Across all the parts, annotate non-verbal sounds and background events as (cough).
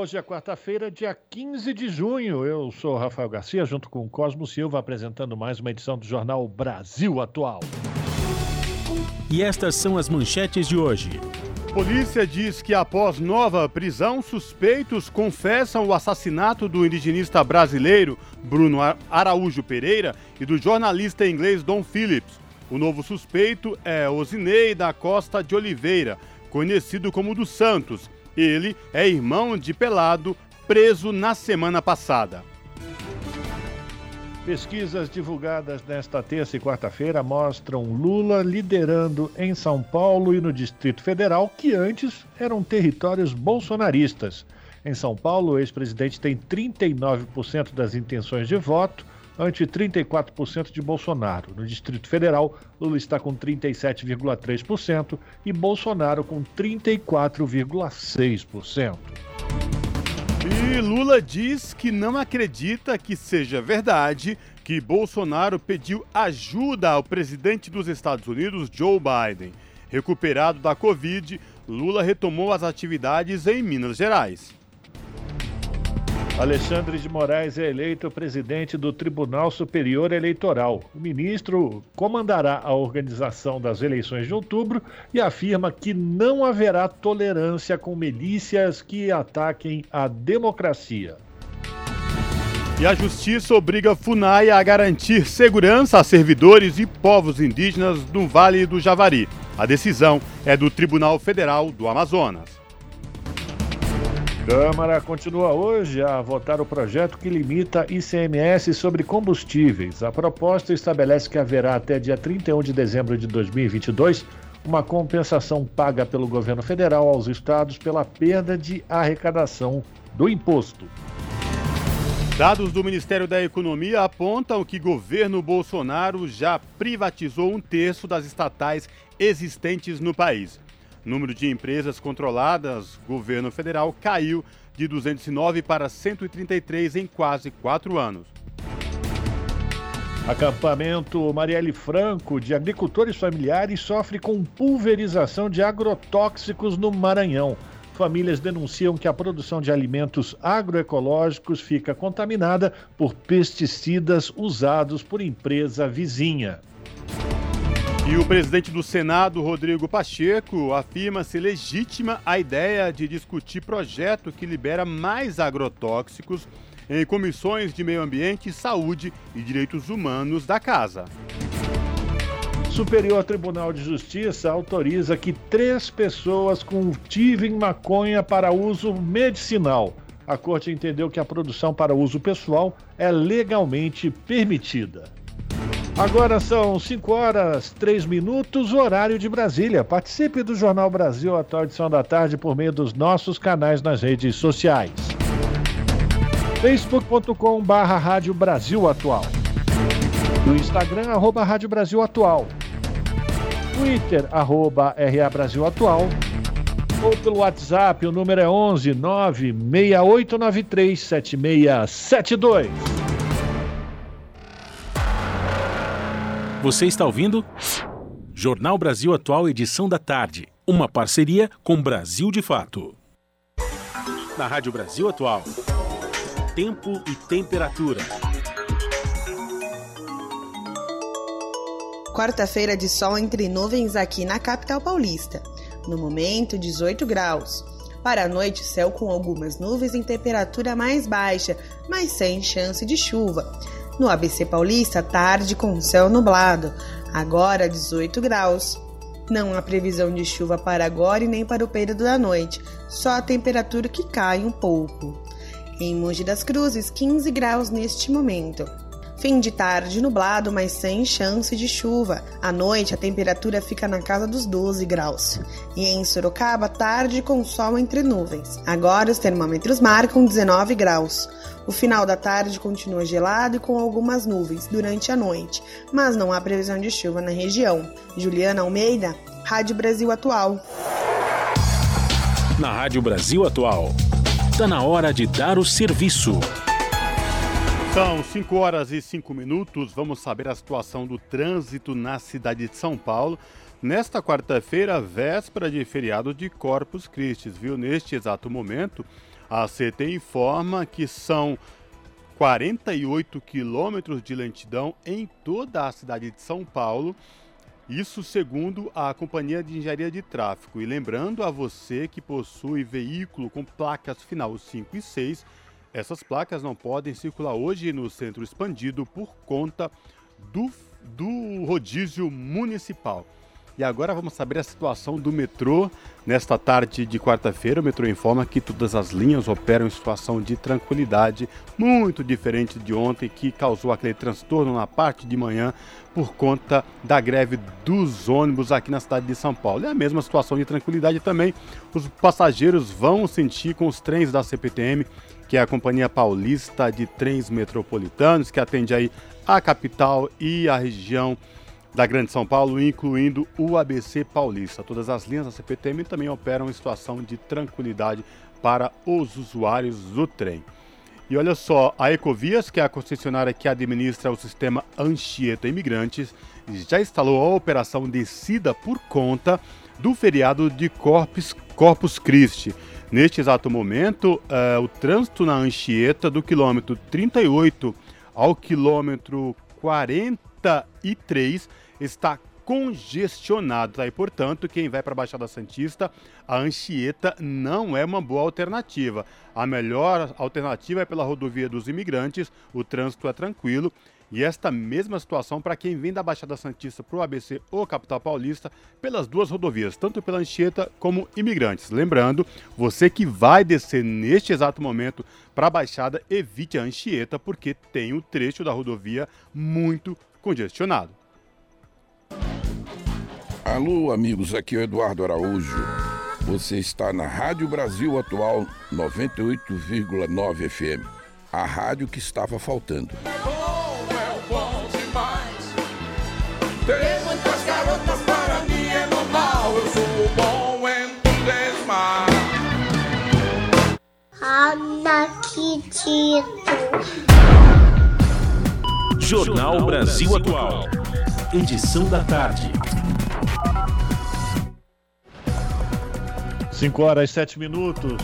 Hoje é quarta-feira, dia 15 de junho. Eu sou Rafael Garcia, junto com Cosmo Silva, apresentando mais uma edição do Jornal Brasil Atual. E estas são as manchetes de hoje. Polícia diz que após nova prisão, suspeitos confessam o assassinato do indigenista brasileiro Bruno Araújo Pereira e do jornalista inglês Don Phillips. O novo suspeito é Osinei da Costa de Oliveira, conhecido como dos Santos. Ele é irmão de Pelado, preso na semana passada. Pesquisas divulgadas nesta terça e quarta-feira mostram Lula liderando em São Paulo e no Distrito Federal, que antes eram territórios bolsonaristas. Em São Paulo, o ex-presidente tem 39% das intenções de voto ante 34% de Bolsonaro. No Distrito Federal, Lula está com 37,3% e Bolsonaro com 34,6%. E Lula diz que não acredita que seja verdade que Bolsonaro pediu ajuda ao presidente dos Estados Unidos, Joe Biden. Recuperado da Covid, Lula retomou as atividades em Minas Gerais. Alexandre de Moraes é eleito presidente do Tribunal Superior Eleitoral. O ministro comandará a organização das eleições de outubro e afirma que não haverá tolerância com milícias que ataquem a democracia. E a justiça obriga a FUNAI a garantir segurança a servidores e povos indígenas do Vale do Javari. A decisão é do Tribunal Federal do Amazonas. Câmara continua hoje a votar o projeto que limita ICMS sobre combustíveis. A proposta estabelece que haverá até dia 31 de dezembro de 2022 uma compensação paga pelo governo federal aos estados pela perda de arrecadação do imposto. Dados do Ministério da Economia apontam que governo Bolsonaro já privatizou um terço das estatais existentes no país número de empresas controladas, governo federal, caiu de 209 para 133 em quase quatro anos. Acampamento Marielle Franco de agricultores familiares sofre com pulverização de agrotóxicos no Maranhão. Famílias denunciam que a produção de alimentos agroecológicos fica contaminada por pesticidas usados por empresa vizinha. E o presidente do Senado, Rodrigo Pacheco, afirma ser legítima a ideia de discutir projeto que libera mais agrotóxicos em comissões de meio ambiente, saúde e direitos humanos da casa. Superior Tribunal de Justiça autoriza que três pessoas cultivem maconha para uso medicinal. A corte entendeu que a produção para uso pessoal é legalmente permitida. Agora são 5 horas 3 minutos, horário de Brasília. Participe do Jornal Brasil Atual Edição da Tarde por meio dos nossos canais nas redes sociais. facebook.com barra Rádio Brasil Atual. No Instagram, arroba Rádio Brasil Atual. Twitter, arroba RA Brasil Atual. Ou pelo WhatsApp, o número é 11 96893 Você está ouvindo? Jornal Brasil Atual, edição da tarde. Uma parceria com Brasil de Fato. Na Rádio Brasil Atual. Tempo e temperatura. Quarta-feira de sol entre nuvens aqui na capital paulista. No momento, 18 graus. Para a noite, céu com algumas nuvens em temperatura mais baixa, mas sem chance de chuva. No ABC Paulista, tarde com céu nublado, agora 18 graus. Não há previsão de chuva para agora e nem para o período da noite, só a temperatura que cai um pouco. Em Mogi das Cruzes, 15 graus neste momento. Fim de tarde nublado, mas sem chance de chuva. À noite, a temperatura fica na casa dos 12 graus. E em Sorocaba, tarde com sol entre nuvens. Agora os termômetros marcam 19 graus. O final da tarde continua gelado e com algumas nuvens durante a noite, mas não há previsão de chuva na região. Juliana Almeida, Rádio Brasil Atual. Na Rádio Brasil Atual, está na hora de dar o serviço. São 5 horas e 5 minutos. Vamos saber a situação do trânsito na cidade de São Paulo. Nesta quarta-feira, véspera de feriado de Corpus Christi, viu? Neste exato momento, a CT informa que são 48 quilômetros de lentidão em toda a cidade de São Paulo. Isso segundo a Companhia de Engenharia de Tráfego. E lembrando a você que possui veículo com placas final 5 e 6 essas placas não podem circular hoje no centro expandido por conta do, do rodízio municipal. E agora vamos saber a situação do metrô. Nesta tarde de quarta-feira, o metrô informa que todas as linhas operam em situação de tranquilidade, muito diferente de ontem, que causou aquele transtorno na parte de manhã por conta da greve dos ônibus aqui na cidade de São Paulo. É a mesma situação de tranquilidade também. Os passageiros vão sentir com os trens da CPTM que é a Companhia Paulista de Trens Metropolitanos, que atende aí a capital e a região da Grande São Paulo, incluindo o ABC Paulista. Todas as linhas da CPTM também operam em situação de tranquilidade para os usuários do trem. E olha só, a Ecovias, que é a concessionária que administra o sistema Anchieta Imigrantes, já instalou a operação descida por conta do feriado de Corpus, Corpus Christi. Neste exato momento, uh, o trânsito na Anchieta do quilômetro 38 ao quilômetro 43 está congestionado. Tá? E, portanto, quem vai para a Baixada Santista, a Anchieta não é uma boa alternativa. A melhor alternativa é pela rodovia dos imigrantes, o trânsito é tranquilo e esta mesma situação para quem vem da Baixada Santista para o ABC ou Capital Paulista pelas duas rodovias, tanto pela Anchieta como imigrantes. Lembrando, você que vai descer neste exato momento para a Baixada, evite a Anchieta porque tem um trecho da rodovia muito congestionado. Alô, amigos, aqui é o Eduardo Araújo. Você está na Rádio Brasil Atual 98,9 FM, a rádio que estava faltando. Tem muitas garotas para mim é normal. Eu sou bom em desmar. Jornal Brasil Atual. Edição da tarde. 5 horas e 7 minutos.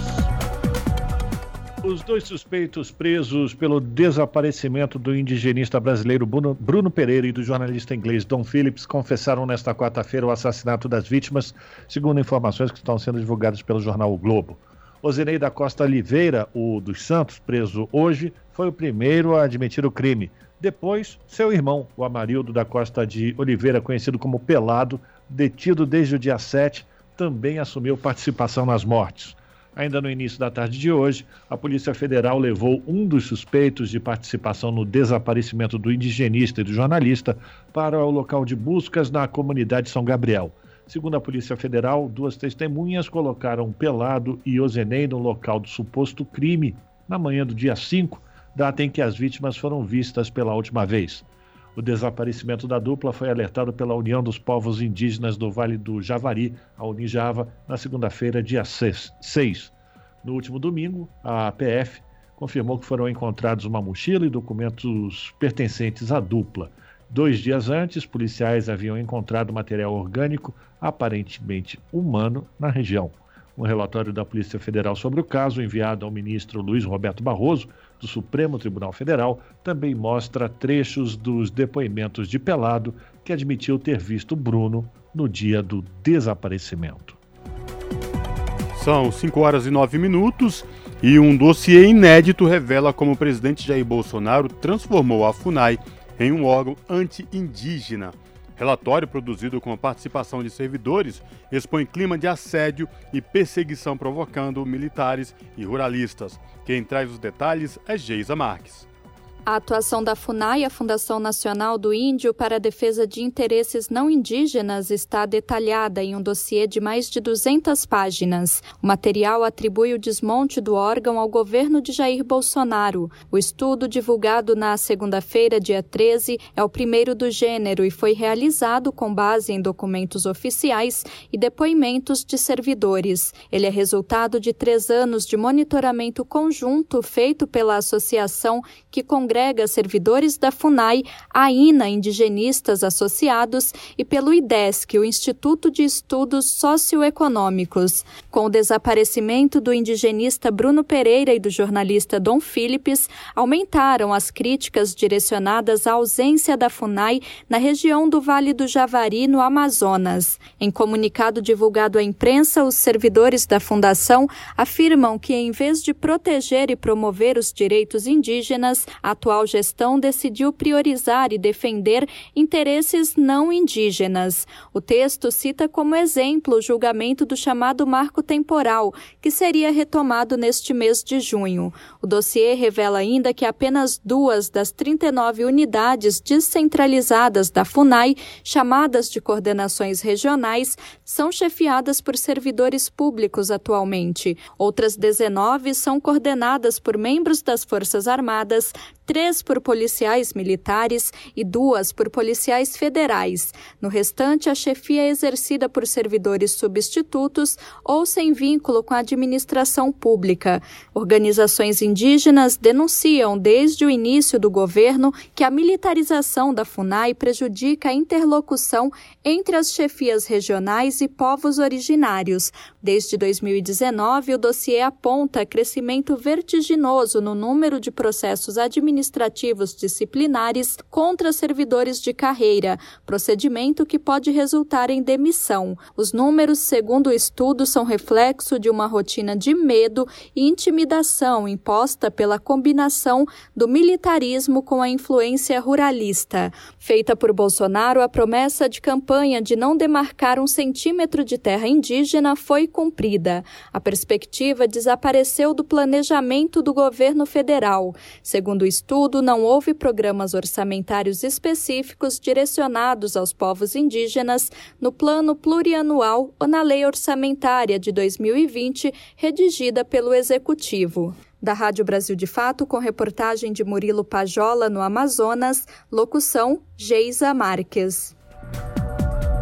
Os dois suspeitos presos pelo desaparecimento do indigenista brasileiro Bruno Pereira e do jornalista inglês Don Phillips confessaram nesta quarta-feira o assassinato das vítimas, segundo informações que estão sendo divulgadas pelo jornal o Globo. Osinei da Costa Oliveira, o dos Santos, preso hoje, foi o primeiro a admitir o crime. Depois, seu irmão, o Amarildo da Costa de Oliveira, conhecido como Pelado, detido desde o dia 7, também assumiu participação nas mortes. Ainda no início da tarde de hoje, a Polícia Federal levou um dos suspeitos de participação no desaparecimento do indigenista e do jornalista para o local de buscas na comunidade São Gabriel. Segundo a Polícia Federal, duas testemunhas colocaram Pelado e Ozenei no local do suposto crime na manhã do dia 5, data em que as vítimas foram vistas pela última vez. O desaparecimento da dupla foi alertado pela União dos Povos Indígenas do Vale do Javari, a Unijava, na segunda-feira, dia 6. No último domingo, a APF confirmou que foram encontrados uma mochila e documentos pertencentes à dupla. Dois dias antes, policiais haviam encontrado material orgânico, aparentemente humano, na região. Um relatório da Polícia Federal sobre o caso, enviado ao ministro Luiz Roberto Barroso, do Supremo Tribunal Federal também mostra trechos dos depoimentos de Pelado, que admitiu ter visto Bruno no dia do desaparecimento. São 5 horas e 9 minutos e um dossiê inédito revela como o presidente Jair Bolsonaro transformou a FUNAI em um órgão anti-indígena. Relatório produzido com a participação de servidores expõe clima de assédio e perseguição provocando militares e ruralistas. Quem traz os detalhes é Geisa Marques. A atuação da FUNAI, a Fundação Nacional do Índio para a Defesa de Interesses Não Indígenas, está detalhada em um dossiê de mais de 200 páginas. O material atribui o desmonte do órgão ao governo de Jair Bolsonaro. O estudo, divulgado na segunda-feira, dia 13, é o primeiro do gênero e foi realizado com base em documentos oficiais e depoimentos de servidores. Ele é resultado de três anos de monitoramento conjunto feito pela associação que congrega servidores da FUNAI, a INA Indigenistas Associados e pelo IDESC, o Instituto de Estudos Socioeconômicos. Com o desaparecimento do indigenista Bruno Pereira e do jornalista Dom Philips, aumentaram as críticas direcionadas à ausência da FUNAI na região do Vale do Javari, no Amazonas. Em comunicado divulgado à imprensa, os servidores da fundação afirmam que, em vez de proteger e promover os direitos indígenas, a atual gestão decidiu priorizar e defender interesses não indígenas. O texto cita como exemplo o julgamento do chamado marco temporal, que seria retomado neste mês de junho. O dossiê revela ainda que apenas duas das 39 unidades descentralizadas da FUNAI, chamadas de coordenações regionais, são chefiadas por servidores públicos atualmente. Outras 19 são coordenadas por membros das Forças Armadas, três por policiais militares e duas por policiais federais. No restante, a chefia é exercida por servidores substitutos ou sem vínculo com a administração pública. Organizações indígenas denunciam desde o início do governo que a militarização da FUNAI prejudica a interlocução entre as chefias regionais e povos originários. Desde 2019, o dossiê aponta crescimento vertiginoso no número de processos administrativos administrativos disciplinares contra servidores de carreira, procedimento que pode resultar em demissão. Os números, segundo o estudo, são reflexo de uma rotina de medo e intimidação imposta pela combinação do militarismo com a influência ruralista. Feita por Bolsonaro, a promessa de campanha de não demarcar um centímetro de terra indígena foi cumprida. A perspectiva desapareceu do planejamento do governo federal. Segundo o estudo, estudo, não houve programas orçamentários específicos direcionados aos povos indígenas no Plano Plurianual ou na Lei Orçamentária de 2020, redigida pelo Executivo. Da Rádio Brasil de Fato, com reportagem de Murilo Pajola, no Amazonas, locução Geisa Marques.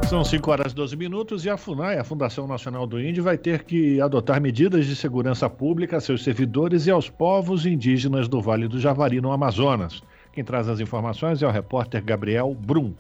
São 5 horas e 12 minutos e a FUNAI, a Fundação Nacional do Índio, vai ter que adotar medidas de segurança pública a seus servidores e aos povos indígenas do Vale do Javari, no Amazonas. Quem traz as informações é o repórter Gabriel Brum.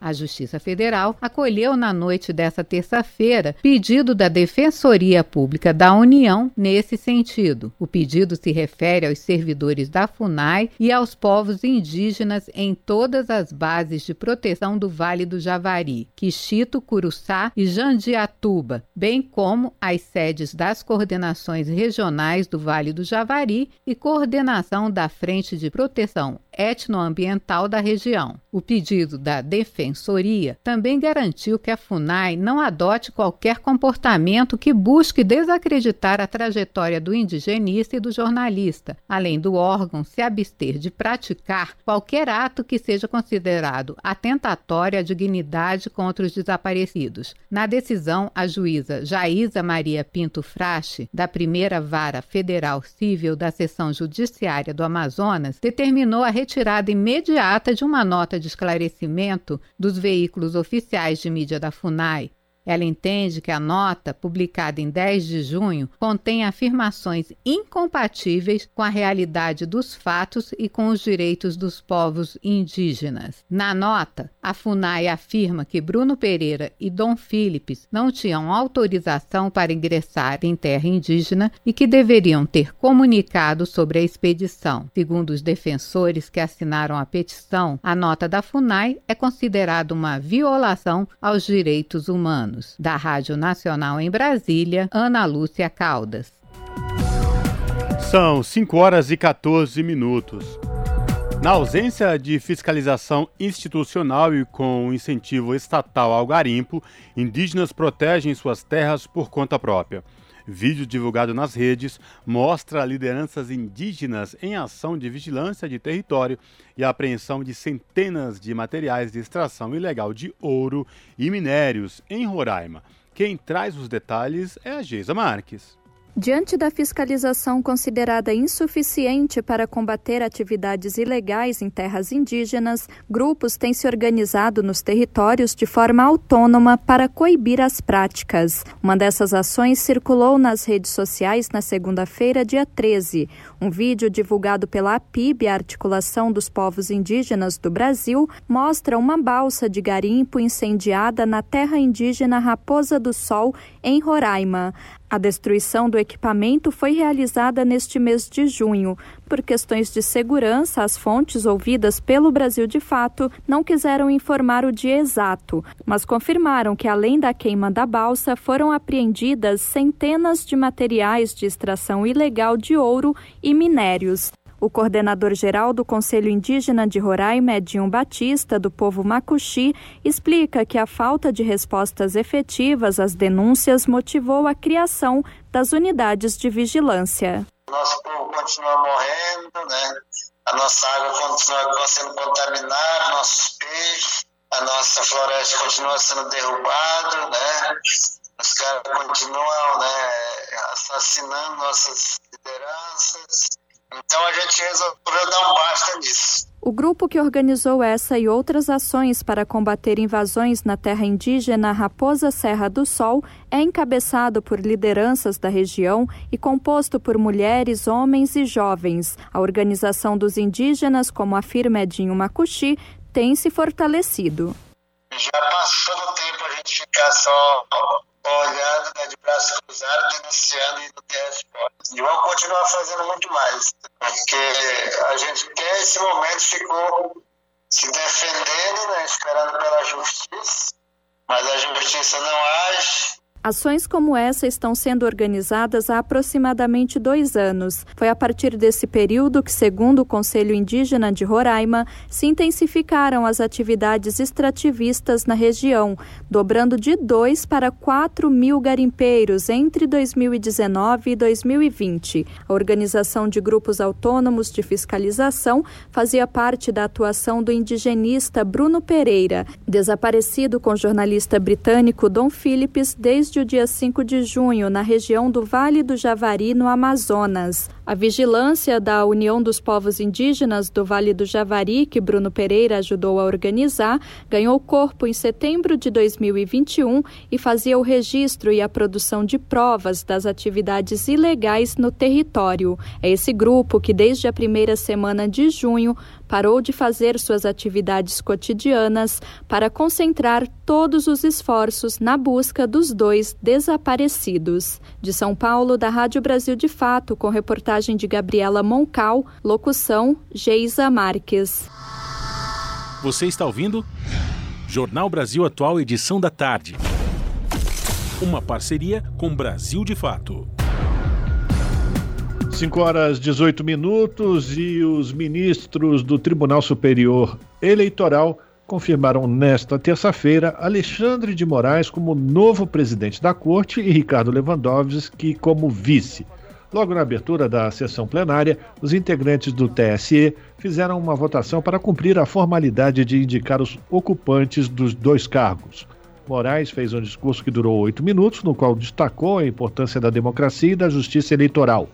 A Justiça Federal acolheu na noite desta terça-feira pedido da Defensoria Pública da União nesse sentido. O pedido se refere aos servidores da FUNAI e aos povos indígenas em todas as bases de proteção do Vale do Javari, Quixito, Curuçá e Jandiatuba, bem como as sedes das coordenações regionais do Vale do Javari e coordenação da Frente de Proteção Etnoambiental da região. O pedido da Defensoria também garantiu que a FUNAI não adote qualquer comportamento que busque desacreditar a trajetória do indigenista e do jornalista, além do órgão se abster de praticar qualquer ato que seja considerado atentatório à dignidade contra os desaparecidos. Na decisão, a juíza Jaísa Maria Pinto Frache, da primeira vara federal civil da seção judiciária do Amazonas, determinou a retirada imediata de uma nota de esclarecimento dos veículos oficiais de mídia da FUNAI ela entende que a nota, publicada em 10 de junho, contém afirmações incompatíveis com a realidade dos fatos e com os direitos dos povos indígenas. Na nota, a FUNAI afirma que Bruno Pereira e Dom Philips não tinham autorização para ingressar em terra indígena e que deveriam ter comunicado sobre a expedição. Segundo os defensores que assinaram a petição, a nota da FUNAI é considerada uma violação aos direitos humanos. Da Rádio Nacional em Brasília, Ana Lúcia Caldas. São 5 horas e 14 minutos. Na ausência de fiscalização institucional e com incentivo estatal ao garimpo, indígenas protegem suas terras por conta própria. Vídeo divulgado nas redes mostra lideranças indígenas em ação de vigilância de território e apreensão de centenas de materiais de extração ilegal de ouro e minérios em Roraima. Quem traz os detalhes é a Geisa Marques. Diante da fiscalização considerada insuficiente para combater atividades ilegais em terras indígenas, grupos têm se organizado nos territórios de forma autônoma para coibir as práticas. Uma dessas ações circulou nas redes sociais na segunda-feira, dia 13. Um vídeo divulgado pela APIB, a Articulação dos Povos Indígenas do Brasil, mostra uma balsa de garimpo incendiada na terra indígena Raposa do Sol, em Roraima. A destruição do equipamento foi realizada neste mês de junho. Por questões de segurança, as fontes ouvidas pelo Brasil de Fato não quiseram informar o dia exato, mas confirmaram que, além da queima da balsa, foram apreendidas centenas de materiais de extração ilegal de ouro e minérios. O coordenador-geral do Conselho Indígena de Roraima, Edinho Batista, do povo Macuxi, explica que a falta de respostas efetivas às denúncias motivou a criação das unidades de vigilância. Nosso povo continua morrendo, né? a nossa água continua sendo contaminada, nossos peixes, a nossa floresta continua sendo derrubada, né? os caras continuam né, assassinando nossas lideranças, então a gente resolveu dar um basta nisso. O grupo que organizou essa e outras ações para combater invasões na terra indígena Raposa Serra do Sol é encabeçado por lideranças da região e composto por mulheres, homens e jovens. A organização dos indígenas, como afirma Edinho Macuxi, tem se fortalecido. Já passou do tempo a gente ficar só olhando né, de braço cruzado, denunciando e não ter resposta. E vamos continuar fazendo muito mais, porque a gente até esse momento ficou se defendendo, né, esperando pela justiça, mas a justiça não age, Ações como essa estão sendo organizadas há aproximadamente dois anos. Foi a partir desse período que, segundo o Conselho Indígena de Roraima, se intensificaram as atividades extrativistas na região, dobrando de 2 para 4 mil garimpeiros entre 2019 e 2020. A organização de grupos autônomos de fiscalização fazia parte da atuação do indigenista Bruno Pereira, desaparecido com o jornalista britânico Don Phillips desde desde o dia 5 de junho na região do Vale do Javari, no Amazonas. A vigilância da União dos Povos Indígenas do Vale do Javari, que Bruno Pereira ajudou a organizar, ganhou corpo em setembro de 2021 e fazia o registro e a produção de provas das atividades ilegais no território. É esse grupo que, desde a primeira semana de junho, parou de fazer suas atividades cotidianas para concentrar todos os esforços na busca dos dois desaparecidos. De São Paulo, da Rádio Brasil de Fato, com reportagem de Gabriela Moncal, locução Geisa Marques. Você está ouvindo? Jornal Brasil Atual, edição da tarde. Uma parceria com Brasil de Fato. 5 horas 18 minutos e os ministros do Tribunal Superior Eleitoral confirmaram nesta terça-feira Alexandre de Moraes como novo presidente da Corte e Ricardo Lewandowski como vice. Logo na abertura da sessão plenária, os integrantes do TSE fizeram uma votação para cumprir a formalidade de indicar os ocupantes dos dois cargos. Moraes fez um discurso que durou oito minutos, no qual destacou a importância da democracia e da justiça eleitoral.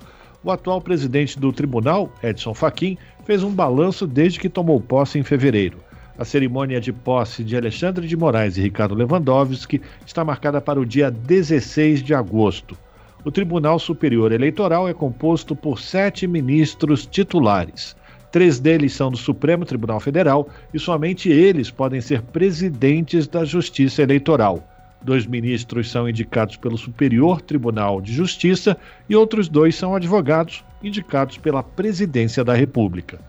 O atual presidente do tribunal, Edson Fachin, fez um balanço desde que tomou posse em fevereiro. A cerimônia de posse de Alexandre de Moraes e Ricardo Lewandowski está marcada para o dia 16 de agosto. O Tribunal Superior Eleitoral é composto por sete ministros titulares. Três deles são do Supremo Tribunal Federal e somente eles podem ser presidentes da Justiça Eleitoral. Dois ministros são indicados pelo Superior Tribunal de Justiça e outros dois são advogados indicados pela Presidência da República.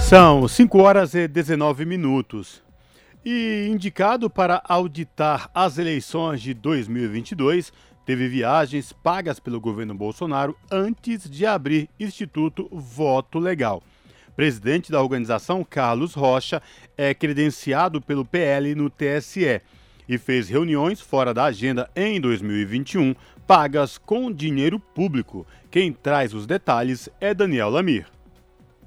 São 5 horas e 19 minutos. E indicado para auditar as eleições de 2022, teve viagens pagas pelo governo Bolsonaro antes de abrir Instituto Voto Legal. Presidente da organização, Carlos Rocha, é credenciado pelo PL no TSE. e fez reuniões fora da agenda em 2021, pagas com dinheiro público. Quem traz os detalhes é Daniel Lamir.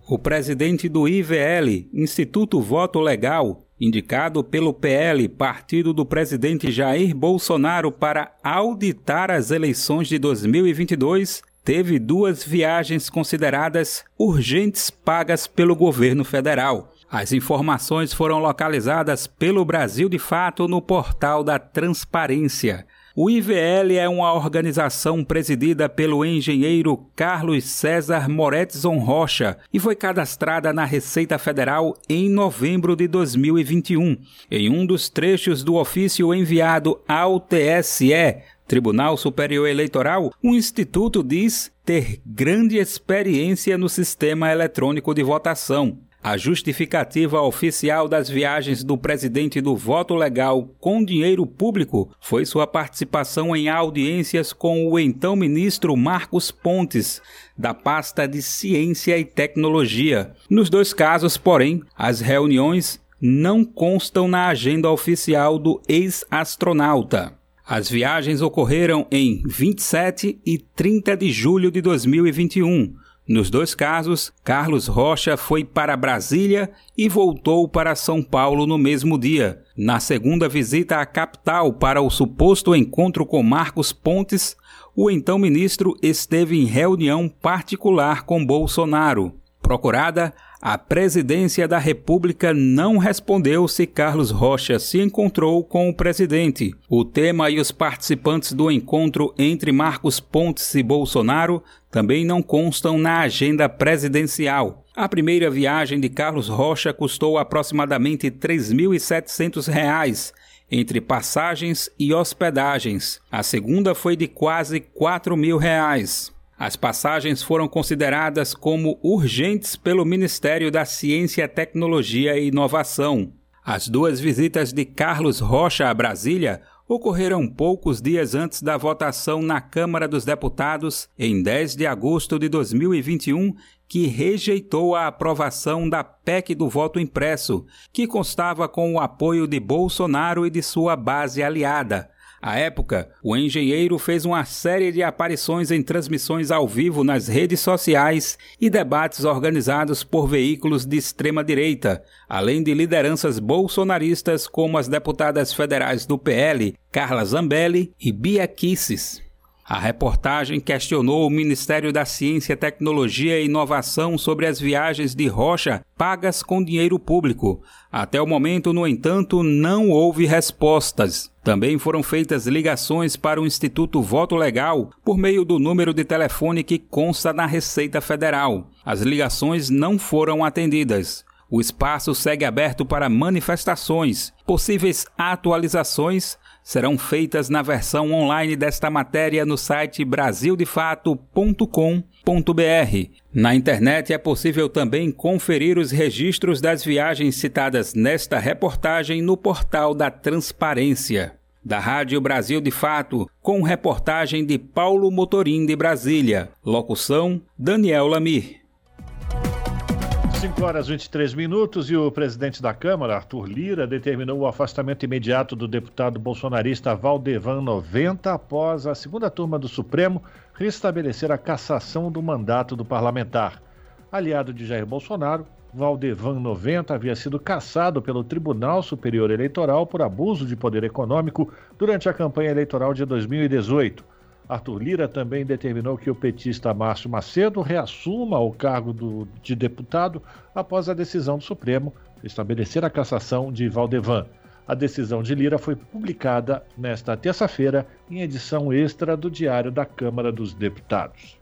O presidente do IVL, Instituto Voto Legal, indicado pelo PL, partido do presidente Jair Bolsonaro, para auditar as eleições de 2022, teve duas viagens consideradas urgentes pagas pelo governo federal. As informações foram localizadas pelo Brasil de Fato no portal da Transparência. O IVL é uma organização presidida pelo engenheiro Carlos César Moretzon Rocha e foi cadastrada na Receita Federal em novembro de 2021. Em um dos trechos do ofício enviado ao TSE, Tribunal Superior Eleitoral, o Instituto diz ter grande experiência no sistema eletrônico de votação. A justificativa oficial das viagens do presidente do voto legal com dinheiro público foi sua participação em audiências com o então ministro Marcos Pontes, da pasta de Ciência e Tecnologia. Nos dois casos, porém, as reuniões não constam na agenda oficial do ex-astronauta. As viagens ocorreram em 27 e 30 de julho de 2021 nos dois casos, Carlos Rocha foi para Brasília e voltou para São Paulo no mesmo dia. Na segunda visita à capital para o suposto encontro com Marcos Pontes, o então ministro esteve em reunião particular com Bolsonaro. Procurada, a presidência da República não respondeu se Carlos Rocha se encontrou com o presidente. O tema e os participantes do encontro entre Marcos Pontes e Bolsonaro também não constam na agenda presidencial. A primeira viagem de Carlos Rocha custou aproximadamente R$ 3.700 entre passagens e hospedagens. A segunda foi de quase 4 mil reais. As passagens foram consideradas como urgentes pelo Ministério da Ciência, Tecnologia e Inovação. As duas visitas de Carlos Rocha a Brasília ocorreram poucos dias antes da votação na Câmara dos Deputados, em 10 de agosto de 2021, que rejeitou a aprovação da PEC do voto impresso, que constava com o apoio de Bolsonaro e de sua base aliada. À época, o engenheiro fez uma série de aparições em transmissões ao vivo nas redes sociais e debates organizados por veículos de extrema-direita, além de lideranças bolsonaristas como as deputadas federais do PL, Carla Zambelli e Bia Kisses. A reportagem questionou o Ministério da Ciência, Tecnologia e Inovação sobre as viagens de Rocha pagas com dinheiro público. Até o momento, no entanto, não houve respostas. Também foram feitas ligações para o Instituto Voto Legal por meio do número de telefone que consta na Receita Federal. As ligações não foram atendidas. O espaço segue aberto para manifestações, possíveis atualizações serão feitas na versão online desta matéria no site brasildefato.com.br. Na internet é possível também conferir os registros das viagens citadas nesta reportagem no portal da Transparência. Da Rádio Brasil de Fato, com reportagem de Paulo Motorim de Brasília. Locução: Daniel Lamir. 5 horas e 23 minutos e o presidente da Câmara, Arthur Lira, determinou o afastamento imediato do deputado bolsonarista Valdevan 90 após a segunda turma do Supremo restabelecer a cassação do mandato do parlamentar. Aliado de Jair Bolsonaro, Valdevan 90 havia sido cassado pelo Tribunal Superior Eleitoral por abuso de poder econômico durante a campanha eleitoral de 2018. Arthur Lira também determinou que o petista Márcio Macedo reassuma o cargo do, de deputado após a decisão do Supremo estabelecer a cassação de Valdevan. A decisão de Lira foi publicada nesta terça-feira em edição extra do Diário da Câmara dos Deputados.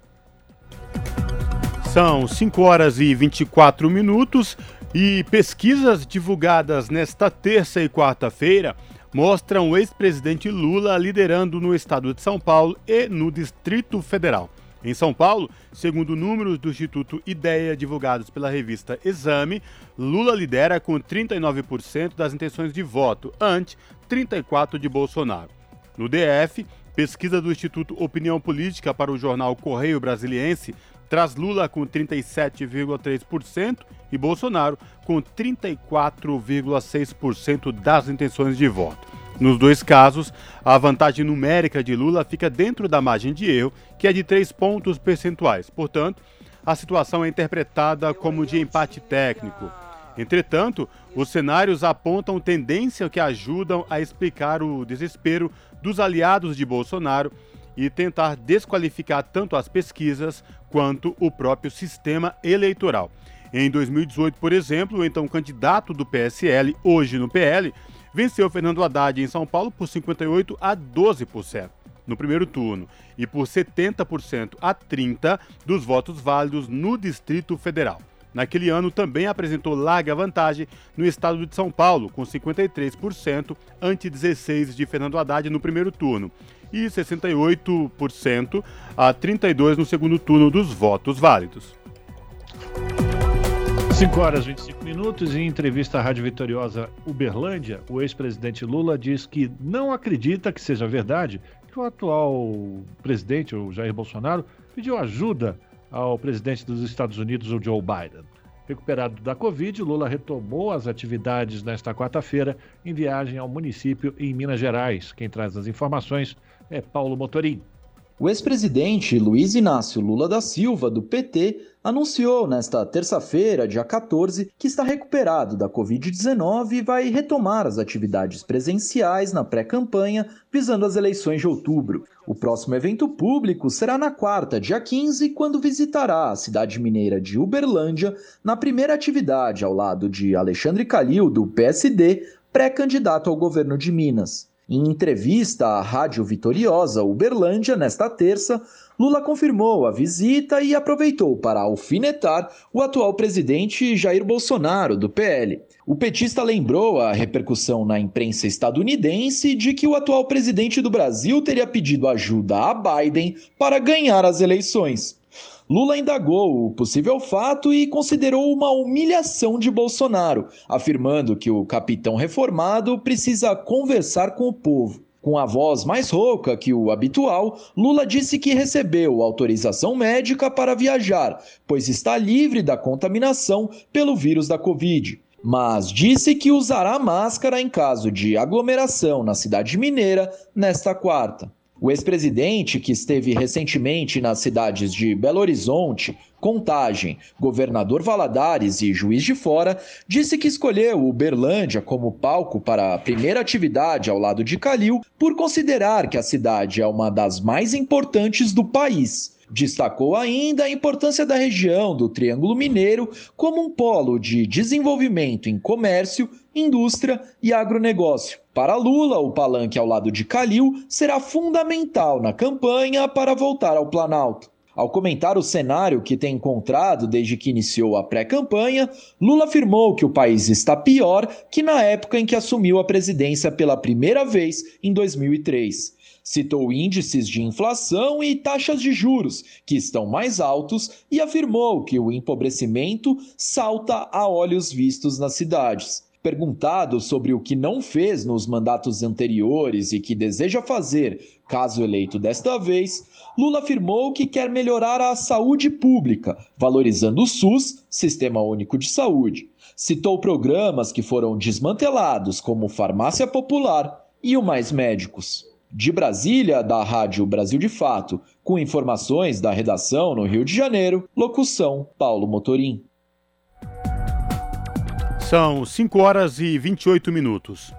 São 5 horas e 24 minutos e pesquisas divulgadas nesta terça e quarta-feira mostram o ex-presidente Lula liderando no estado de São Paulo e no Distrito Federal. Em São Paulo, segundo números do Instituto Ideia divulgados pela revista Exame, Lula lidera com 39% das intenções de voto, ante 34% de Bolsonaro. No DF, pesquisa do Instituto Opinião Política para o jornal Correio Brasiliense traz Lula com 37,3% e Bolsonaro com 34,6% das intenções de voto. Nos dois casos, a vantagem numérica de Lula fica dentro da margem de erro, que é de 3 pontos percentuais. Portanto, a situação é interpretada como de empate técnico. Entretanto, os cenários apontam tendência que ajudam a explicar o desespero dos aliados de Bolsonaro e tentar desqualificar tanto as pesquisas quanto o próprio sistema eleitoral. Em 2018, por exemplo, o então candidato do PSL, hoje no PL, venceu Fernando Haddad em São Paulo por 58 a 12% no primeiro turno e por 70% a 30% dos votos válidos no Distrito Federal. Naquele ano também apresentou larga vantagem no estado de São Paulo, com 53% ante 16% de Fernando Haddad no primeiro turno e 68% a 32% no segundo turno dos votos válidos. 5 horas e 25 minutos. Em entrevista à Rádio Vitoriosa Uberlândia, o ex-presidente Lula diz que não acredita que seja verdade que o atual presidente, o Jair Bolsonaro, pediu ajuda ao presidente dos Estados Unidos, o Joe Biden. Recuperado da Covid, Lula retomou as atividades nesta quarta-feira em viagem ao município em Minas Gerais. Quem traz as informações é Paulo Motorim. O ex-presidente Luiz Inácio Lula da Silva, do PT, anunciou nesta terça-feira, dia 14, que está recuperado da Covid-19 e vai retomar as atividades presenciais na pré-campanha visando as eleições de outubro. O próximo evento público será na quarta, dia 15, quando visitará a cidade mineira de Uberlândia, na primeira atividade ao lado de Alexandre Calil, do PSD, pré-candidato ao governo de Minas. Em entrevista à Rádio Vitoriosa Uberlândia, nesta terça, Lula confirmou a visita e aproveitou para alfinetar o atual presidente Jair Bolsonaro, do PL. O petista lembrou a repercussão na imprensa estadunidense de que o atual presidente do Brasil teria pedido ajuda a Biden para ganhar as eleições. Lula indagou o possível fato e considerou uma humilhação de Bolsonaro, afirmando que o capitão reformado precisa conversar com o povo. Com a voz mais rouca que o habitual, Lula disse que recebeu autorização médica para viajar, pois está livre da contaminação pelo vírus da Covid. Mas disse que usará máscara em caso de aglomeração na cidade mineira nesta quarta. O ex-presidente, que esteve recentemente nas cidades de Belo Horizonte, Contagem, Governador Valadares e Juiz de Fora, disse que escolheu Uberlândia como palco para a primeira atividade ao lado de Calil por considerar que a cidade é uma das mais importantes do país. Destacou ainda a importância da região do Triângulo Mineiro como um polo de desenvolvimento em comércio, indústria e agronegócio. Para Lula, o palanque ao lado de Calil será fundamental na campanha para voltar ao Planalto. Ao comentar o cenário que tem encontrado desde que iniciou a pré-campanha, Lula afirmou que o país está pior que na época em que assumiu a presidência pela primeira vez em 2003. Citou índices de inflação e taxas de juros, que estão mais altos, e afirmou que o empobrecimento salta a olhos vistos nas cidades. Perguntado sobre o que não fez nos mandatos anteriores e que deseja fazer caso eleito desta vez, Lula afirmou que quer melhorar a saúde pública, valorizando o SUS, Sistema Único de Saúde. Citou programas que foram desmantelados, como Farmácia Popular e o Mais Médicos. De Brasília, da Rádio Brasil de Fato, com informações da redação no Rio de Janeiro, locução Paulo Motorim. São 5 horas e 28 minutos.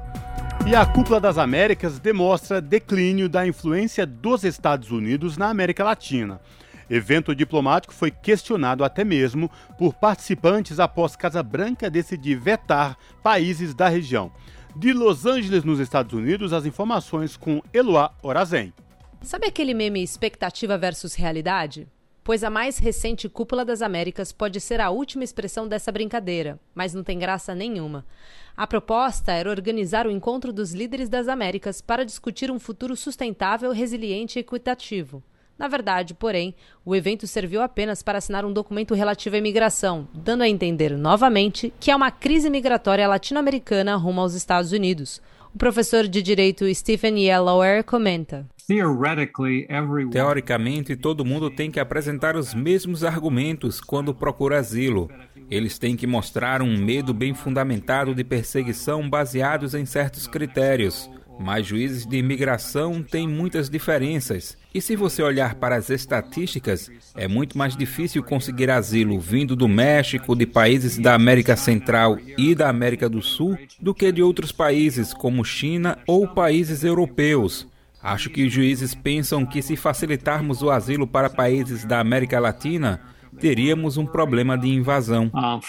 E a Cúpula das Américas demonstra declínio da influência dos Estados Unidos na América Latina. Evento diplomático foi questionado até mesmo por participantes após Casa Branca decidir vetar países da região. De Los Angeles, nos Estados Unidos, as informações com Eloá Orazen. Sabe aquele meme expectativa versus realidade? Pois a mais recente Cúpula das Américas pode ser a última expressão dessa brincadeira, mas não tem graça nenhuma. A proposta era organizar o encontro dos líderes das Américas para discutir um futuro sustentável, resiliente e equitativo. Na verdade, porém, o evento serviu apenas para assinar um documento relativo à imigração, dando a entender novamente que há uma crise migratória latino-americana rumo aos Estados Unidos. O professor de direito Stephen Yellower comenta. Teoricamente, todo mundo tem que apresentar os mesmos argumentos quando procura asilo. Eles têm que mostrar um medo bem fundamentado de perseguição baseados em certos critérios. mas juízes de imigração têm muitas diferenças. E se você olhar para as estatísticas, é muito mais difícil conseguir asilo vindo do México, de países da América Central e da América do Sul, do que de outros países como China ou países europeus. Acho que os juízes pensam que se facilitarmos o asilo para países da América Latina, teríamos um problema de invasão. Uh,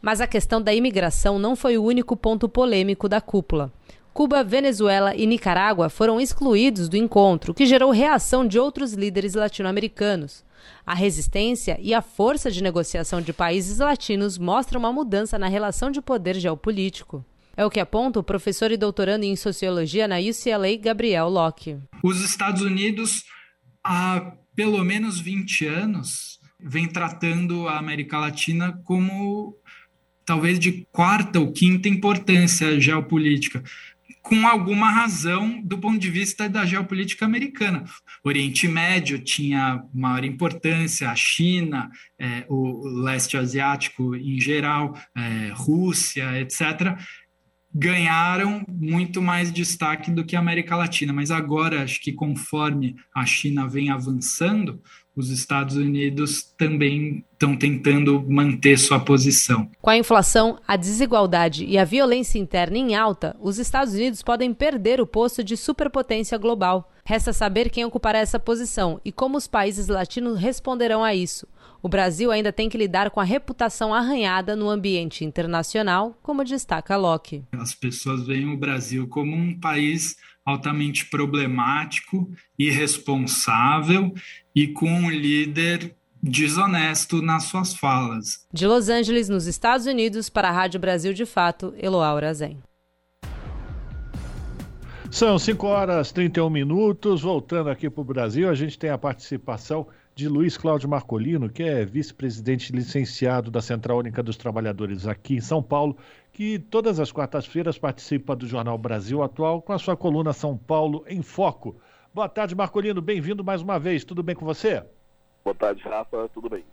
Mas a questão da imigração não foi o único ponto polêmico da cúpula. Cuba, Venezuela e Nicarágua foram excluídos do encontro, que gerou reação de outros líderes latino-americanos. A resistência e a força de negociação de países latinos mostram uma mudança na relação de poder geopolítico. É o que aponta o professor e doutorando em sociologia na UCLA, Gabriel Locke. Os Estados Unidos, há pelo menos 20 anos, vem tratando a América Latina como talvez de quarta ou quinta importância geopolítica, com alguma razão do ponto de vista da geopolítica americana. O Oriente Médio tinha maior importância, a China, é, o leste asiático em geral, é, Rússia, etc., ganharam muito mais destaque do que a América Latina, mas agora acho que conforme a China vem avançando, os Estados Unidos também estão tentando manter sua posição. Com a inflação, a desigualdade e a violência interna em alta, os Estados Unidos podem perder o posto de superpotência global. Resta saber quem ocupará essa posição e como os países latinos responderão a isso. O Brasil ainda tem que lidar com a reputação arranhada no ambiente internacional, como destaca Locke. As pessoas veem o Brasil como um país altamente problemático, irresponsável e com um líder desonesto nas suas falas. De Los Angeles, nos Estados Unidos, para a Rádio Brasil de Fato, Eloá Urazen. São 5 horas e 31 minutos. Voltando aqui para o Brasil, a gente tem a participação de Luiz Cláudio Marcolino, que é vice-presidente licenciado da Central Única dos Trabalhadores aqui em São Paulo, que todas as quartas-feiras participa do Jornal Brasil Atual com a sua coluna São Paulo em Foco. Boa tarde, Marcolino. Bem-vindo mais uma vez. Tudo bem com você? Boa tarde, Rafa. Tudo bem.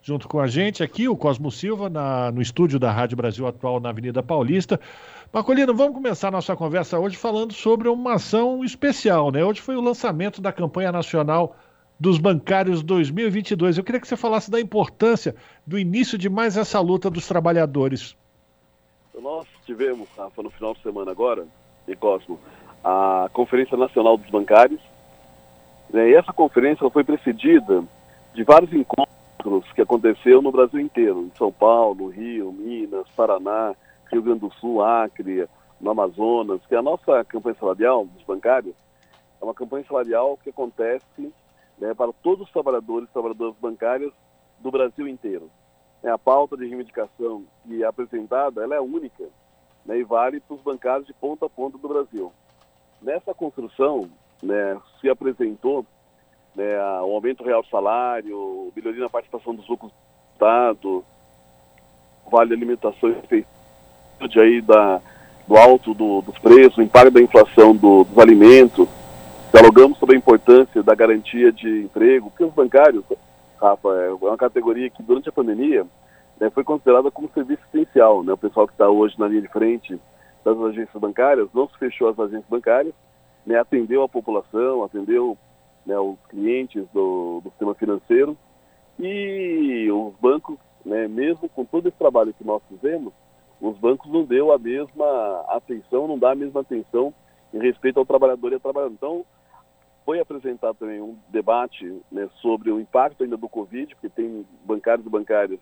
Junto com a gente aqui, o Cosmo Silva, na, no estúdio da Rádio Brasil Atual na Avenida Paulista. Marcolino, vamos começar nossa conversa hoje falando sobre uma ação especial, né? Hoje foi o lançamento da campanha nacional dos bancários 2022. Eu queria que você falasse da importância do início de mais essa luta dos trabalhadores. Nós tivemos, Rafa, no final de semana agora, em Cosmo, a Conferência Nacional dos Bancários. Né, e essa conferência foi precedida de vários encontros que aconteceram no Brasil inteiro, em São Paulo, Rio, Minas, Paraná, Rio Grande do Sul, Acre, no Amazonas, que a nossa campanha salarial dos bancários é uma campanha salarial que acontece né, para todos os trabalhadores e trabalhadoras bancárias do Brasil inteiro. É, a pauta de reivindicação que é apresentada ela é única né, e vale para os bancários de ponta a ponta do Brasil. Nessa construção, né, se apresentou né, o aumento real do salário, melhoria na participação dos lucros do Estado, vale alimentação e aí da, do alto do, dos preços, o impacto da inflação do, dos alimentos, Dialogamos sobre a importância da garantia de emprego, porque os bancários, Rafa, é uma categoria que durante a pandemia né, foi considerada como serviço essencial. Né? O pessoal que está hoje na linha de frente das agências bancárias não se fechou as agências bancárias, né, atendeu a população, atendeu né, os clientes do, do sistema financeiro e os bancos, né, mesmo com todo esse trabalho que nós fizemos, os bancos não deu a mesma atenção, não dá a mesma atenção em respeito ao trabalhador e ao trabalhador. Então, foi apresentado também um debate né, sobre o impacto ainda do Covid, porque tem bancários e bancárias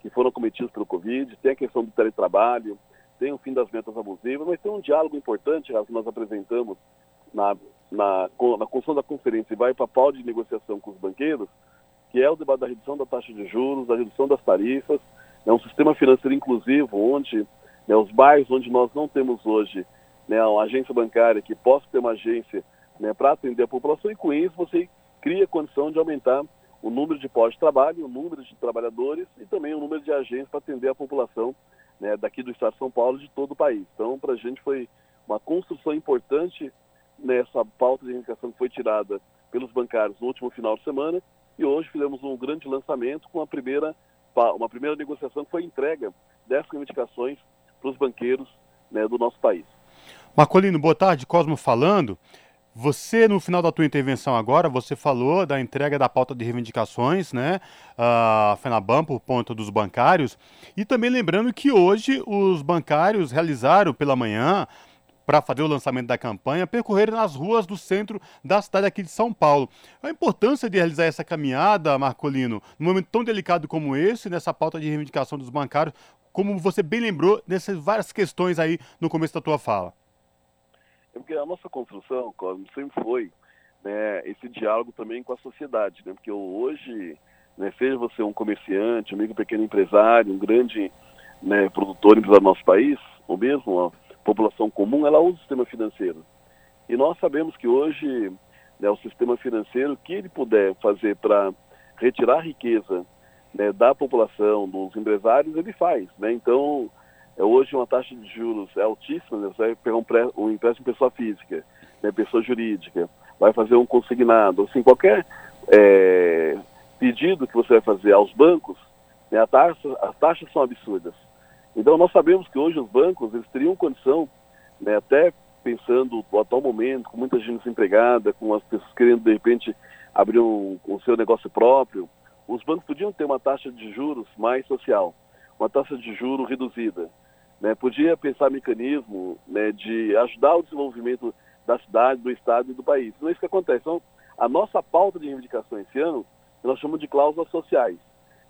que foram cometidos pelo Covid, tem a questão do teletrabalho, tem o fim das metas abusivas, mas tem um diálogo importante que nós apresentamos na, na, na construção da conferência e vai para a pau de negociação com os banqueiros, que é o debate da redução da taxa de juros, da redução das tarifas, é um sistema financeiro inclusivo, onde né, os bairros onde nós não temos hoje né, uma agência bancária que possa ter uma agência né, para atender a população e com isso você cria condição de aumentar o número de postos de trabalho, o número de trabalhadores e também o número de agentes para atender a população né, daqui do estado de São Paulo e de todo o país. Então, para a gente foi uma construção importante nessa pauta de reivindicação que foi tirada pelos bancários no último final de semana e hoje fizemos um grande lançamento com a primeira, uma primeira negociação que foi entrega dessas reivindicações para os banqueiros né, do nosso país. Marcolino, boa tarde, Cosmo falando. Você, no final da tua intervenção agora, você falou da entrega da pauta de reivindicações, né, a FENABAN por ponto dos bancários, e também lembrando que hoje os bancários realizaram pela manhã, para fazer o lançamento da campanha, percorreram nas ruas do centro da cidade aqui de São Paulo. A importância de realizar essa caminhada, Marcolino, num momento tão delicado como esse, nessa pauta de reivindicação dos bancários, como você bem lembrou, nessas várias questões aí no começo da tua fala. É porque a nossa construção, Cosmo, sempre foi né, esse diálogo também com a sociedade, né? Porque hoje, né, seja você um comerciante, um pequeno empresário, um grande né, produtor do nosso país, ou mesmo a população comum, ela usa o sistema financeiro. E nós sabemos que hoje né, o sistema financeiro, que ele puder fazer para retirar riqueza né, da população, dos empresários, ele faz. Né? Então, é, hoje uma taxa de juros é altíssima, né? você vai pegar um, pré, um empréstimo pessoa física, né? pessoa jurídica, vai fazer um consignado, assim, qualquer é, pedido que você vai fazer aos bancos, né? a taxa, as taxas são absurdas. Então nós sabemos que hoje os bancos eles teriam condição, né, até pensando no atual momento, com muita gente desempregada, com as pessoas querendo de repente abrir um, um seu negócio próprio, os bancos podiam ter uma taxa de juros mais social, uma taxa de juros reduzida. Né? Podia pensar mecanismo né, de ajudar o desenvolvimento da cidade, do estado e do país. Não é isso que acontece. Então, a nossa pauta de reivindicação esse ano, nós chamamos de cláusulas sociais.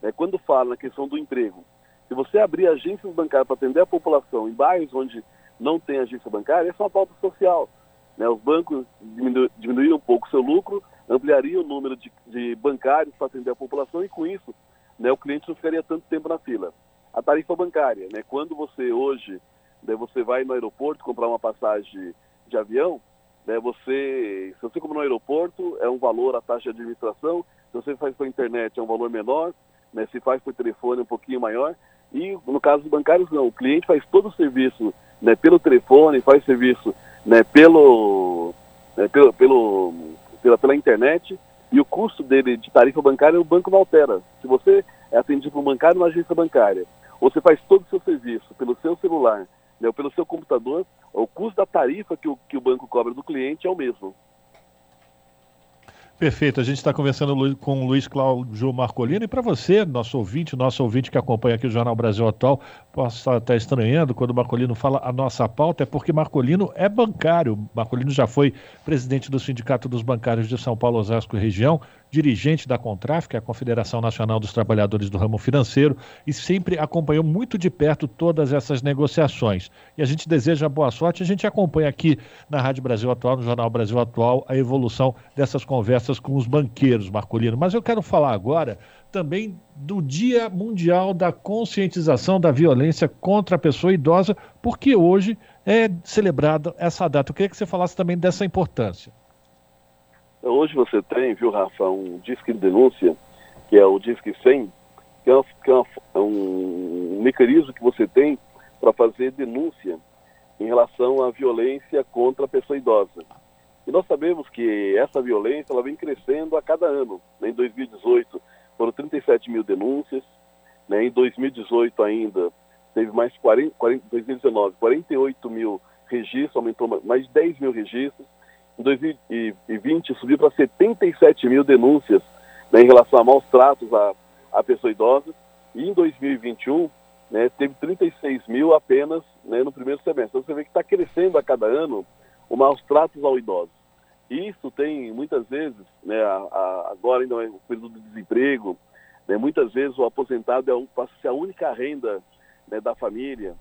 Né? Quando fala na questão do emprego, se você abrir agências bancárias para atender a população em bairros onde não tem agência bancária, essa é uma pauta social. Né? Os bancos diminu diminuíram um pouco o seu lucro, ampliariam o número de, de bancários para atender a população e, com isso, né, o cliente não ficaria tanto tempo na fila a tarifa bancária, né? Quando você hoje, né, você vai no aeroporto comprar uma passagem de avião, né, você, se você compra no aeroporto, é um valor a taxa de administração, se você faz pela internet é um valor menor, né, se faz por telefone é um pouquinho maior, e no caso dos bancários não, o cliente faz todo o serviço né, pelo telefone, faz serviço né, pelo, né, pelo, pelo, pela, pela internet, e o custo dele de tarifa bancária o banco não altera. Se você é atendido por um bancário na agência bancária, você faz todo o seu serviço pelo seu celular, né, ou pelo seu computador, o custo da tarifa que o, que o banco cobra do cliente é o mesmo. Perfeito, a gente está conversando com o Luiz Cláudio Marcolino e para você, nosso ouvinte, nosso ouvinte que acompanha aqui o Jornal Brasil Atual, possa estar estranhando quando o Marcolino fala a nossa pauta, é porque Marcolino é bancário. Marcolino já foi presidente do Sindicato dos Bancários de São Paulo, Osasco e região, dirigente da Contraf, que é a Confederação Nacional dos Trabalhadores do Ramo Financeiro, e sempre acompanhou muito de perto todas essas negociações. E a gente deseja boa sorte. A gente acompanha aqui na Rádio Brasil Atual, no Jornal Brasil Atual, a evolução dessas conversas com os banqueiros, Marcolino. Mas eu quero falar agora também do Dia Mundial da Conscientização da Violência contra a Pessoa Idosa, porque hoje é celebrada essa data. Eu queria que você falasse também dessa importância. Hoje você tem, viu, Rafa, um disque de denúncia, que é o Disque 100, que é, que é é um mecanismo que você tem para fazer denúncia em relação à violência contra a pessoa idosa. E nós sabemos que essa violência ela vem crescendo a cada ano. Né? Em 2018 foram 37 mil denúncias, né? em 2018 ainda teve mais 40, 40, 2019, 48 mil registros, aumentou mais de 10 mil registros. Em 2020 subiu para 77 mil denúncias né, em relação a maus tratos à, à pessoa idosa. E em 2021 né, teve 36 mil apenas né, no primeiro semestre. Então você vê que está crescendo a cada ano o maus tratos ao idoso. Isso tem muitas vezes, né, a, a, agora ainda é o período de desemprego, né, muitas vezes o aposentado é passa a ser a única renda né, da família.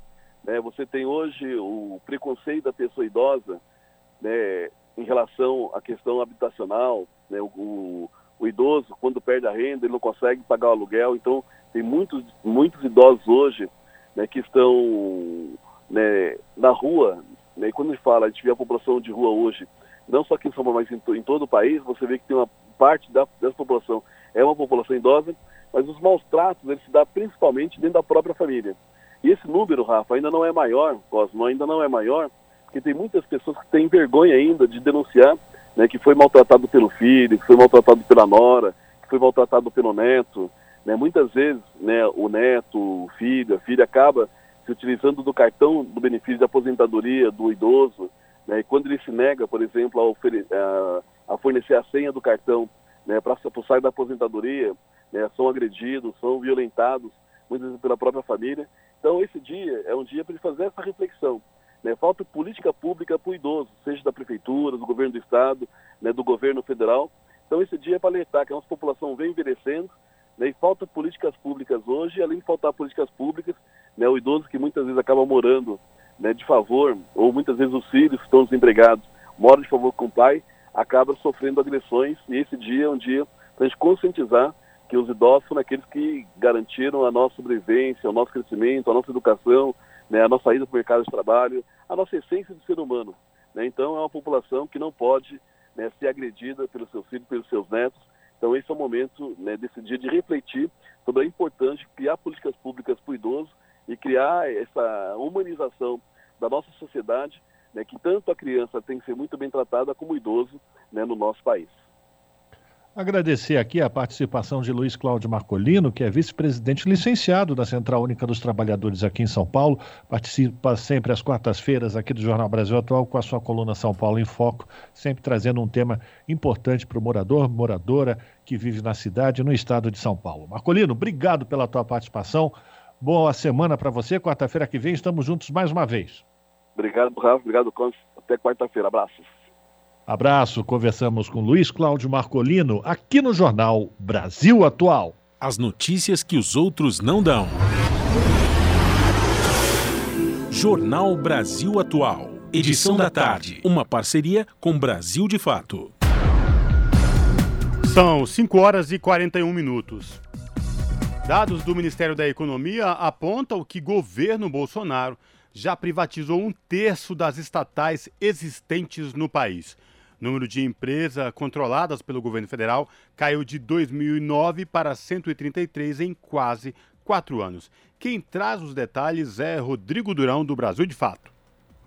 Né, você tem hoje o preconceito da pessoa idosa, né, em relação à questão habitacional, né, o, o, idoso, quando perde a renda, ele não consegue pagar o aluguel, então tem muitos, muitos idosos hoje né, que estão né, na rua, né, e quando a gente fala, a gente vê a população de rua hoje, não só aqui em São Paulo, mas em, em todo o país, você vê que tem uma parte da, dessa população é uma população idosa, mas os maus tratos eles se dão principalmente dentro da própria família. E esse número, Rafa, ainda não é maior, Cosmo, ainda não é maior, porque tem muitas pessoas que têm vergonha ainda de denunciar né, que foi maltratado pelo filho, que foi maltratado pela nora, que foi maltratado pelo neto. Né? Muitas vezes né, o neto, o filho, a filha acaba se utilizando do cartão do benefício de aposentadoria do idoso, né, e quando ele se nega, por exemplo, a, a fornecer a senha do cartão né, para site da aposentadoria, né, são agredidos, são violentados, muitas vezes pela própria família. Então, esse dia é um dia para ele fazer essa reflexão. Né? Falta política pública para o idoso, seja da prefeitura, do governo do estado, né, do governo federal. Então, esse dia é para alertar que a nossa população vem envelhecendo né, e falta políticas públicas hoje, além de faltar políticas públicas, né, o idoso que muitas vezes acaba morando né, de favor, ou muitas vezes os filhos que estão desempregados moram de favor com o pai, acaba sofrendo agressões. E esse dia é um dia para a gente conscientizar que os idosos são aqueles que garantiram a nossa sobrevivência, o nosso crescimento, a nossa educação, né, a nossa ida para o mercado de trabalho, a nossa essência de ser humano. Né? Então é uma população que não pode né, ser agredida pelos seus filhos, pelos seus netos. Então esse é o momento né, desse dia de refletir sobre a importância de criar políticas públicas para o idoso e criar essa humanização da nossa sociedade, né, que tanto a criança tem que ser muito bem tratada como o idoso né, no nosso país. Agradecer aqui a participação de Luiz Cláudio Marcolino, que é vice-presidente licenciado da Central Única dos Trabalhadores aqui em São Paulo. Participa sempre às quartas-feiras aqui do Jornal Brasil Atual com a sua coluna São Paulo em Foco, sempre trazendo um tema importante para o morador, moradora que vive na cidade no estado de São Paulo. Marcolino, obrigado pela tua participação. Boa semana para você. Quarta-feira que vem estamos juntos mais uma vez. Obrigado, Rafa. Obrigado, Conte. Até quarta-feira. Abraços. Abraço. Conversamos com Luiz Cláudio Marcolino aqui no Jornal Brasil Atual. As notícias que os outros não dão. Jornal Brasil Atual. Edição da tarde. Uma parceria com Brasil de Fato. São 5 horas e 41 minutos. Dados do Ministério da Economia apontam que governo Bolsonaro já privatizou um terço das estatais existentes no país. Número de empresas controladas pelo governo federal caiu de 2009 para 133 em quase quatro anos. Quem traz os detalhes é Rodrigo Durão, do Brasil de Fato.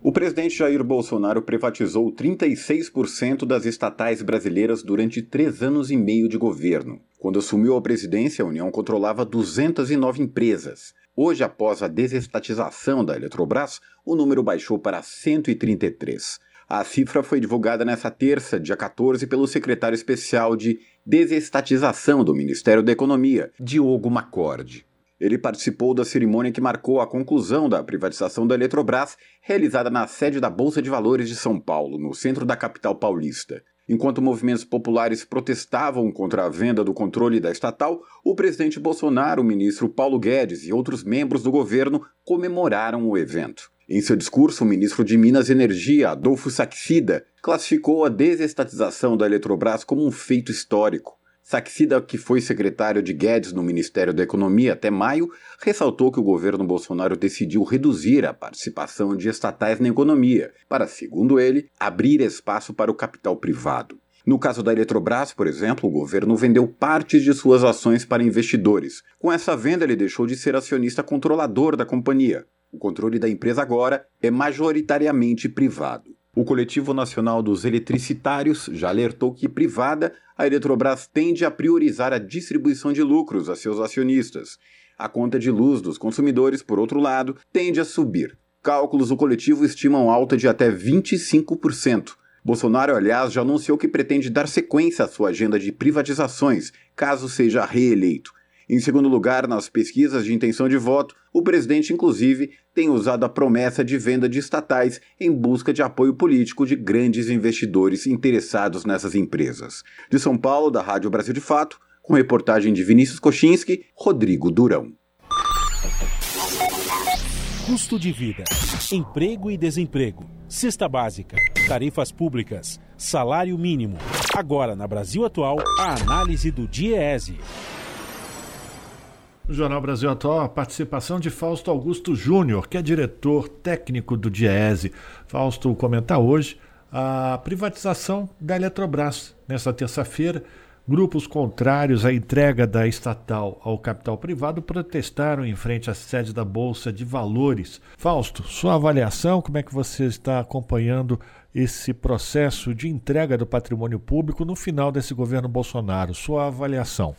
O presidente Jair Bolsonaro privatizou 36% das estatais brasileiras durante três anos e meio de governo. Quando assumiu a presidência, a União controlava 209 empresas. Hoje, após a desestatização da Eletrobras, o número baixou para 133. A cifra foi divulgada nesta terça, dia 14, pelo secretário especial de desestatização do Ministério da Economia, Diogo Macorde. Ele participou da cerimônia que marcou a conclusão da privatização da Eletrobras, realizada na sede da Bolsa de Valores de São Paulo, no centro da capital paulista. Enquanto movimentos populares protestavam contra a venda do controle da estatal, o presidente Bolsonaro, o ministro Paulo Guedes e outros membros do governo comemoraram o evento. Em seu discurso, o ministro de Minas e Energia, Adolfo Saxida, classificou a desestatização da Eletrobras como um feito histórico. Saxida, que foi secretário de Guedes no Ministério da Economia até maio, ressaltou que o governo Bolsonaro decidiu reduzir a participação de estatais na economia, para, segundo ele, abrir espaço para o capital privado. No caso da Eletrobras, por exemplo, o governo vendeu partes de suas ações para investidores. Com essa venda, ele deixou de ser acionista controlador da companhia. O controle da empresa agora é majoritariamente privado. O Coletivo Nacional dos Eletricitários já alertou que, privada, a Eletrobras tende a priorizar a distribuição de lucros a seus acionistas. A conta de luz dos consumidores, por outro lado, tende a subir. Cálculos do coletivo estimam alta de até 25%. Bolsonaro, aliás, já anunciou que pretende dar sequência à sua agenda de privatizações, caso seja reeleito. Em segundo lugar, nas pesquisas de intenção de voto, o presidente, inclusive, tem usado a promessa de venda de estatais em busca de apoio político de grandes investidores interessados nessas empresas. De São Paulo, da Rádio Brasil de Fato, com reportagem de Vinícius Kochinski, Rodrigo Durão. Custo de vida, emprego e desemprego, cesta básica, tarifas públicas, salário mínimo. Agora, na Brasil Atual, a análise do DIEESE. No Jornal Brasil Atual, a participação de Fausto Augusto Júnior, que é diretor técnico do DIESE. Fausto comenta hoje a privatização da Eletrobras. Nesta terça-feira, grupos contrários à entrega da estatal ao capital privado protestaram em frente à sede da Bolsa de Valores. Fausto, sua avaliação, como é que você está acompanhando esse processo de entrega do patrimônio público no final desse governo Bolsonaro? Sua avaliação.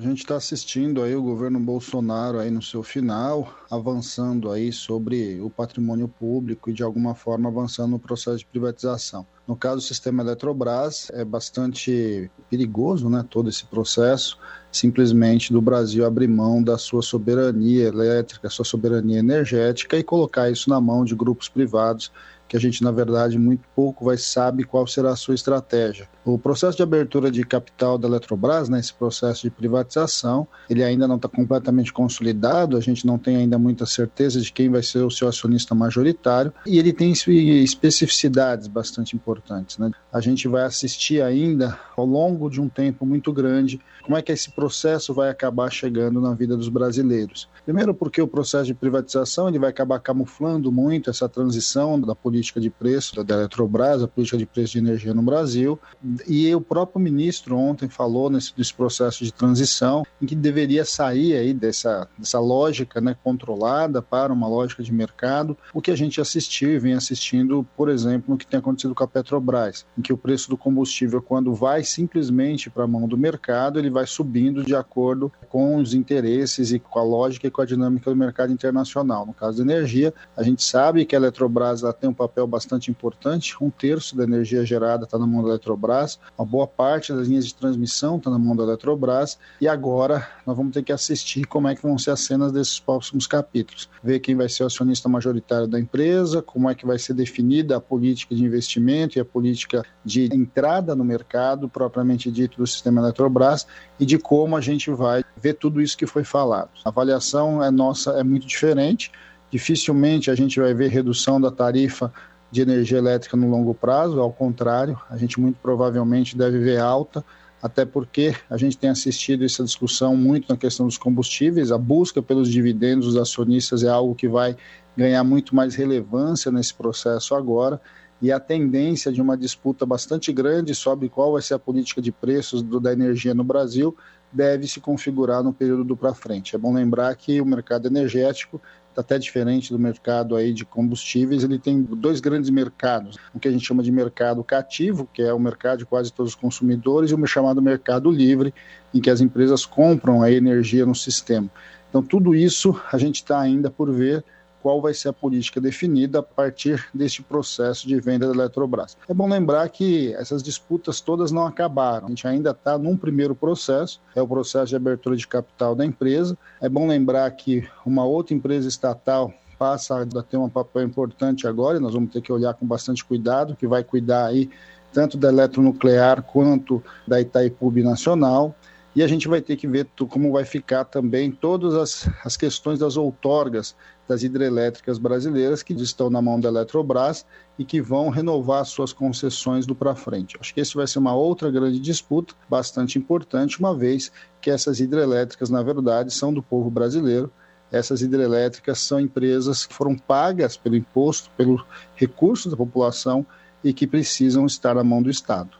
A gente está assistindo aí o governo Bolsonaro aí no seu final, avançando aí sobre o patrimônio público e de alguma forma avançando no processo de privatização. No caso do sistema Eletrobras, é bastante perigoso, né, todo esse processo, simplesmente do Brasil abrir mão da sua soberania elétrica, sua soberania energética e colocar isso na mão de grupos privados que a gente, na verdade, muito pouco vai sabe qual será a sua estratégia. O processo de abertura de capital da Eletrobras, né, esse processo de privatização, ele ainda não está completamente consolidado, a gente não tem ainda muita certeza de quem vai ser o seu acionista majoritário, e ele tem especificidades bastante importantes. Né? A gente vai assistir ainda, ao longo de um tempo muito grande, como é que esse processo vai acabar chegando na vida dos brasileiros. Primeiro porque o processo de privatização ele vai acabar camuflando muito essa transição da política de preço da Eletrobras, a política de preço de energia no Brasil, e o próprio ministro ontem falou nesse, nesse processo de transição em que deveria sair aí dessa, dessa lógica né, controlada para uma lógica de mercado, o que a gente assistiu e vem assistindo, por exemplo, no que tem acontecido com a Petrobras, em que o preço do combustível, quando vai simplesmente para a mão do mercado, ele vai subindo de acordo com os interesses e com a lógica e com a dinâmica do mercado internacional. No caso da energia, a gente sabe que a Eletrobras tem um papel bastante importante, um terço da energia gerada está na mão da Eletrobras, uma boa parte das linhas de transmissão está na mão da Eletrobras, e agora nós vamos ter que assistir como é que vão ser as cenas desses próximos capítulos. Ver quem vai ser o acionista majoritário da empresa, como é que vai ser definida a política de investimento e a política de entrada no mercado, propriamente dito, do sistema Eletrobras, e de como a gente vai ver tudo isso que foi falado. A avaliação é nossa é muito diferente, dificilmente a gente vai ver redução da tarifa de energia elétrica no longo prazo, ao contrário, a gente muito provavelmente deve ver alta, até porque a gente tem assistido essa discussão muito na questão dos combustíveis, a busca pelos dividendos dos acionistas é algo que vai ganhar muito mais relevância nesse processo agora, e a tendência de uma disputa bastante grande sobre qual vai ser a política de preços do, da energia no Brasil deve se configurar no período do para frente. É bom lembrar que o mercado energético até diferente do mercado aí de combustíveis, ele tem dois grandes mercados, o que a gente chama de mercado cativo, que é o mercado de quase todos os consumidores, e o chamado mercado livre, em que as empresas compram a energia no sistema. Então, tudo isso a gente está ainda por ver qual vai ser a política definida a partir deste processo de venda da Eletrobras. É bom lembrar que essas disputas todas não acabaram. A gente ainda está num primeiro processo, é o processo de abertura de capital da empresa. É bom lembrar que uma outra empresa estatal passa a ter um papel importante agora, nós vamos ter que olhar com bastante cuidado, que vai cuidar aí tanto da eletronuclear quanto da Itaipu Nacional. E a gente vai ter que ver como vai ficar também todas as, as questões das outorgas das hidrelétricas brasileiras que estão na mão da Eletrobras e que vão renovar suas concessões do para frente. Acho que esse vai ser uma outra grande disputa, bastante importante, uma vez que essas hidrelétricas, na verdade, são do povo brasileiro. Essas hidrelétricas são empresas que foram pagas pelo imposto, pelo recurso da população e que precisam estar na mão do Estado.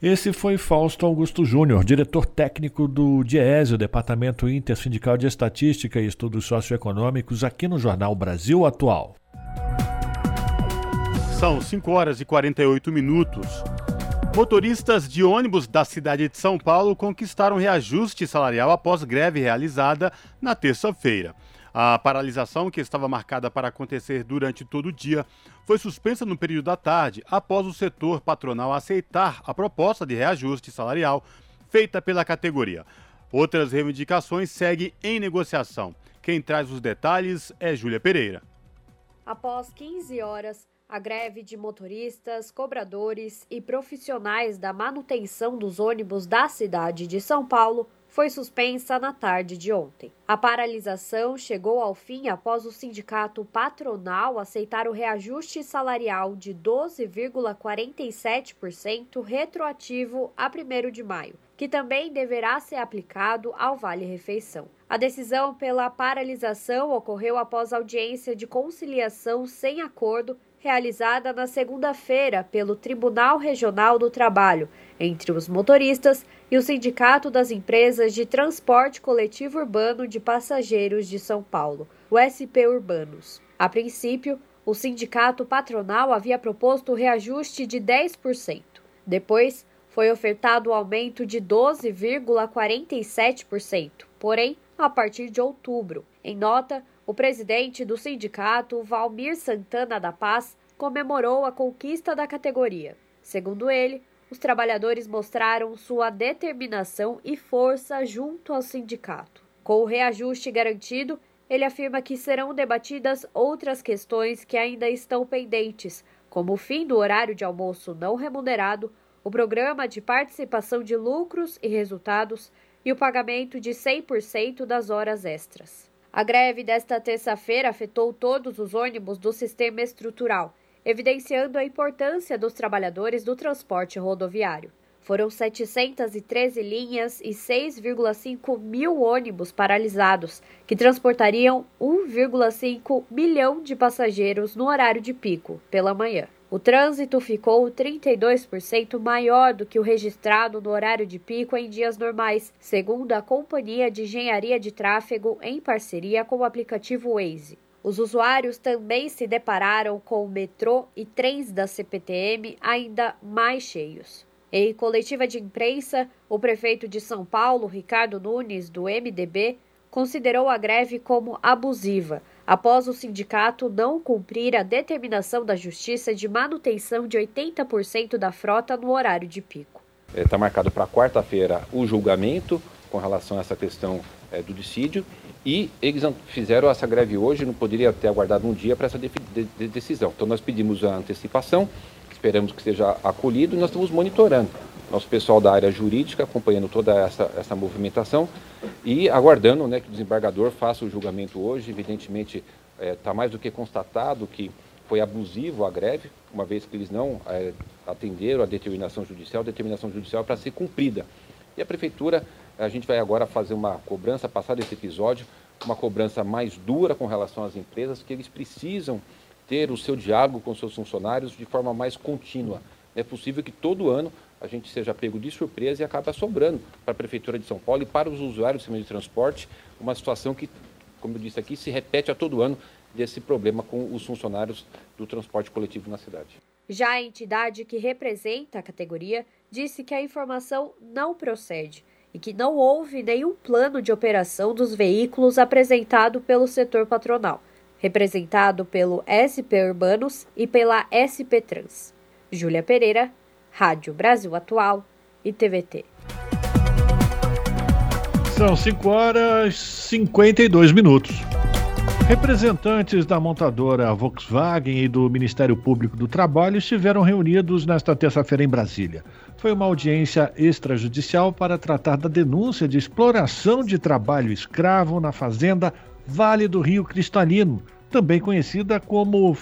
Esse foi Fausto Augusto Júnior, diretor técnico do DIESE, Departamento Intersindical de Estatística e Estudos Socioeconômicos, aqui no Jornal Brasil Atual. São 5 horas e 48 minutos. Motoristas de ônibus da cidade de São Paulo conquistaram reajuste salarial após greve realizada na terça-feira. A paralisação, que estava marcada para acontecer durante todo o dia, foi suspensa no período da tarde após o setor patronal aceitar a proposta de reajuste salarial feita pela categoria. Outras reivindicações seguem em negociação. Quem traz os detalhes é Júlia Pereira. Após 15 horas, a greve de motoristas, cobradores e profissionais da manutenção dos ônibus da cidade de São Paulo foi suspensa na tarde de ontem. A paralisação chegou ao fim após o sindicato patronal aceitar o reajuste salarial de 12,47% retroativo a 1 de maio, que também deverá ser aplicado ao Vale Refeição. A decisão pela paralisação ocorreu após audiência de conciliação sem acordo realizada na segunda-feira pelo Tribunal Regional do Trabalho entre os motoristas e o Sindicato das Empresas de Transporte Coletivo Urbano de Passageiros de São Paulo, o SP Urbanos. A princípio, o sindicato patronal havia proposto reajuste de 10%. Depois, foi ofertado o um aumento de 12,47%, porém, a partir de outubro. Em nota, o presidente do sindicato, Valmir Santana da Paz, comemorou a conquista da categoria. Segundo ele, os trabalhadores mostraram sua determinação e força junto ao sindicato. Com o reajuste garantido, ele afirma que serão debatidas outras questões que ainda estão pendentes, como o fim do horário de almoço não remunerado, o programa de participação de lucros e resultados e o pagamento de 100% das horas extras. A greve desta terça-feira afetou todos os ônibus do sistema estrutural, evidenciando a importância dos trabalhadores do transporte rodoviário. Foram 713 linhas e 6,5 mil ônibus paralisados, que transportariam 1,5 milhão de passageiros no horário de pico, pela manhã. O trânsito ficou 32% maior do que o registrado no horário de pico em dias normais, segundo a Companhia de Engenharia de Tráfego em parceria com o aplicativo Waze. Os usuários também se depararam com o metrô e trens da CPTM ainda mais cheios. Em coletiva de imprensa, o prefeito de São Paulo, Ricardo Nunes, do MDB, considerou a greve como abusiva, após o sindicato não cumprir a determinação da Justiça de manutenção de 80% da frota no horário de pico. Está é, marcado para quarta-feira o julgamento com relação a essa questão é, do dissídio e eles fizeram essa greve hoje, não poderia ter aguardado um dia para essa de, de, decisão. Então nós pedimos a antecipação esperamos que seja acolhido e nós estamos monitorando. Nosso pessoal da área jurídica acompanhando toda essa, essa movimentação e aguardando né, que o desembargador faça o julgamento hoje. Evidentemente, está é, mais do que constatado que foi abusivo a greve, uma vez que eles não é, atenderam a determinação judicial, a determinação judicial é para ser cumprida. E a prefeitura, a gente vai agora fazer uma cobrança, passar desse episódio, uma cobrança mais dura com relação às empresas, que eles precisam ter o seu diálogo com seus funcionários de forma mais contínua. É possível que todo ano a gente seja pego de surpresa e acabe sobrando para a Prefeitura de São Paulo e para os usuários do sistema de transporte uma situação que, como eu disse aqui, se repete a todo ano desse problema com os funcionários do transporte coletivo na cidade. Já a entidade que representa a categoria disse que a informação não procede e que não houve nenhum plano de operação dos veículos apresentado pelo setor patronal representado pelo SP Urbanos e pela SP Trans. Júlia Pereira, Rádio Brasil Atual e TVT. São 5 horas e 52 minutos. Representantes da montadora Volkswagen e do Ministério Público do Trabalho estiveram reunidos nesta terça-feira em Brasília. Foi uma audiência extrajudicial para tratar da denúncia de exploração de trabalho escravo na fazenda Vale do Rio Cristalino, também conhecida como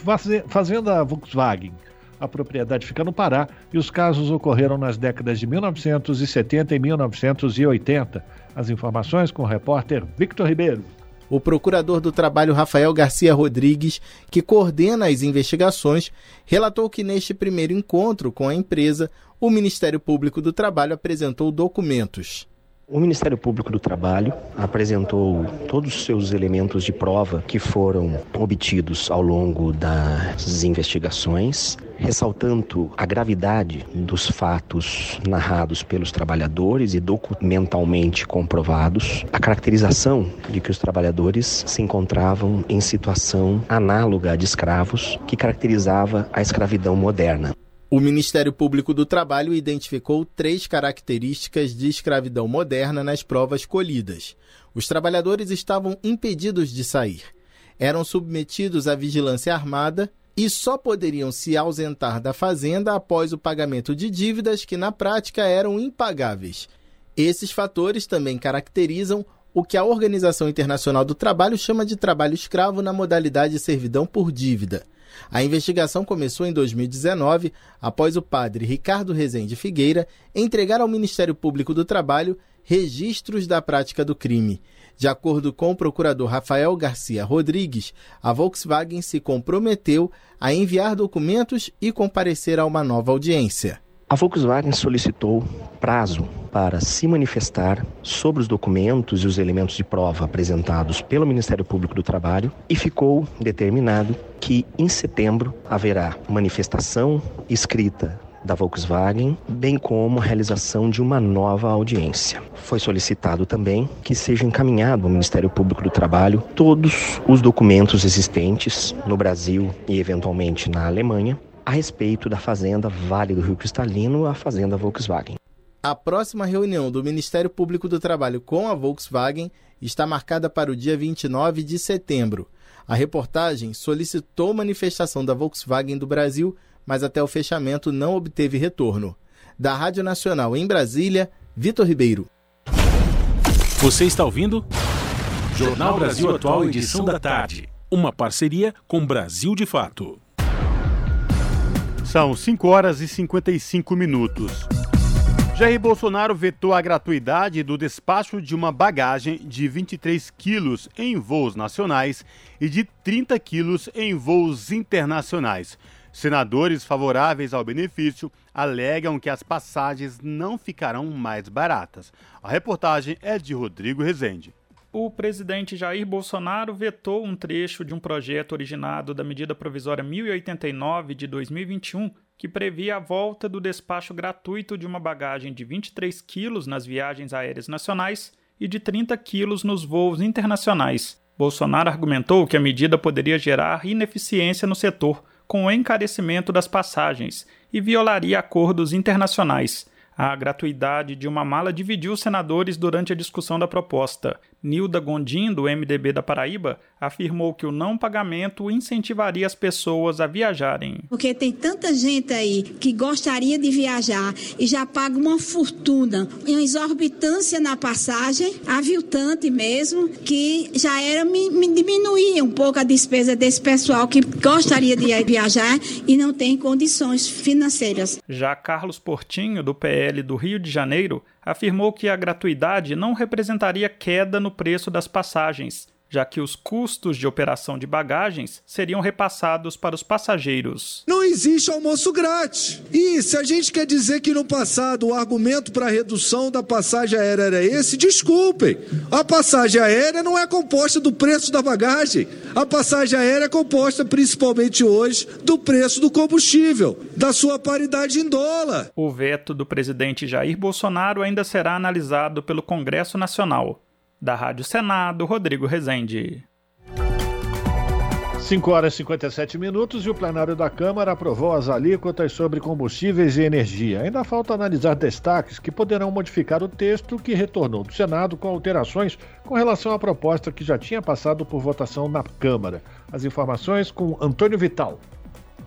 Fazenda Volkswagen. A propriedade fica no Pará e os casos ocorreram nas décadas de 1970 e 1980. As informações com o repórter Victor Ribeiro. O procurador do trabalho Rafael Garcia Rodrigues, que coordena as investigações, relatou que neste primeiro encontro com a empresa, o Ministério Público do Trabalho apresentou documentos. O Ministério Público do Trabalho apresentou todos os seus elementos de prova que foram obtidos ao longo das investigações, ressaltando a gravidade dos fatos narrados pelos trabalhadores e documentalmente comprovados, a caracterização de que os trabalhadores se encontravam em situação análoga de escravos, que caracterizava a escravidão moderna. O Ministério Público do Trabalho identificou três características de escravidão moderna nas provas colhidas. Os trabalhadores estavam impedidos de sair, eram submetidos à vigilância armada e só poderiam se ausentar da fazenda após o pagamento de dívidas que, na prática, eram impagáveis. Esses fatores também caracterizam o que a Organização Internacional do Trabalho chama de trabalho escravo na modalidade servidão por dívida. A investigação começou em 2019, após o padre Ricardo Rezende Figueira entregar ao Ministério Público do Trabalho registros da prática do crime. De acordo com o procurador Rafael Garcia Rodrigues, a Volkswagen se comprometeu a enviar documentos e comparecer a uma nova audiência. A Volkswagen solicitou prazo para se manifestar sobre os documentos e os elementos de prova apresentados pelo Ministério Público do Trabalho e ficou determinado que em setembro haverá manifestação escrita da Volkswagen, bem como a realização de uma nova audiência. Foi solicitado também que seja encaminhado ao Ministério Público do Trabalho todos os documentos existentes no Brasil e eventualmente na Alemanha a respeito da fazenda Vale do Rio Cristalino, a fazenda Volkswagen. A próxima reunião do Ministério Público do Trabalho com a Volkswagen está marcada para o dia 29 de setembro. A reportagem solicitou manifestação da Volkswagen do Brasil, mas até o fechamento não obteve retorno. Da Rádio Nacional em Brasília, Vitor Ribeiro. Você está ouvindo? Jornal Brasil Atual, edição da tarde. Uma parceria com Brasil de Fato. São 5 horas e 55 minutos. Jair Bolsonaro vetou a gratuidade do despacho de uma bagagem de 23 quilos em voos nacionais e de 30 quilos em voos internacionais. Senadores favoráveis ao benefício alegam que as passagens não ficarão mais baratas. A reportagem é de Rodrigo Rezende o presidente Jair Bolsonaro vetou um trecho de um projeto originado da medida provisória 1089 de 2021, que previa a volta do despacho gratuito de uma bagagem de 23 quilos nas viagens aéreas nacionais e de 30 quilos nos voos internacionais. Bolsonaro argumentou que a medida poderia gerar ineficiência no setor, com o encarecimento das passagens, e violaria acordos internacionais. A gratuidade de uma mala dividiu os senadores durante a discussão da proposta. Nilda Gondim, do MDB da Paraíba, afirmou que o não pagamento incentivaria as pessoas a viajarem. Porque tem tanta gente aí que gostaria de viajar e já paga uma fortuna, uma exorbitância na passagem, aviltante mesmo, que já era me, me diminuir um pouco a despesa desse pessoal que gostaria de viajar e não tem condições financeiras. Já Carlos Portinho, do PL do Rio de Janeiro, afirmou que a gratuidade não representaria queda no preço das passagens, já que os custos de operação de bagagens seriam repassados para os passageiros. Não existe almoço grátis. E se a gente quer dizer que no passado o argumento para a redução da passagem aérea era esse, desculpem. A passagem aérea não é composta do preço da bagagem. A passagem aérea é composta principalmente hoje do preço do combustível, da sua paridade em dólar. O veto do presidente Jair Bolsonaro ainda será analisado pelo Congresso Nacional. Da Rádio Senado, Rodrigo Rezende. 5 horas e 57 minutos e o plenário da Câmara aprovou as alíquotas sobre combustíveis e energia. Ainda falta analisar destaques que poderão modificar o texto que retornou do Senado com alterações com relação à proposta que já tinha passado por votação na Câmara. As informações com Antônio Vital.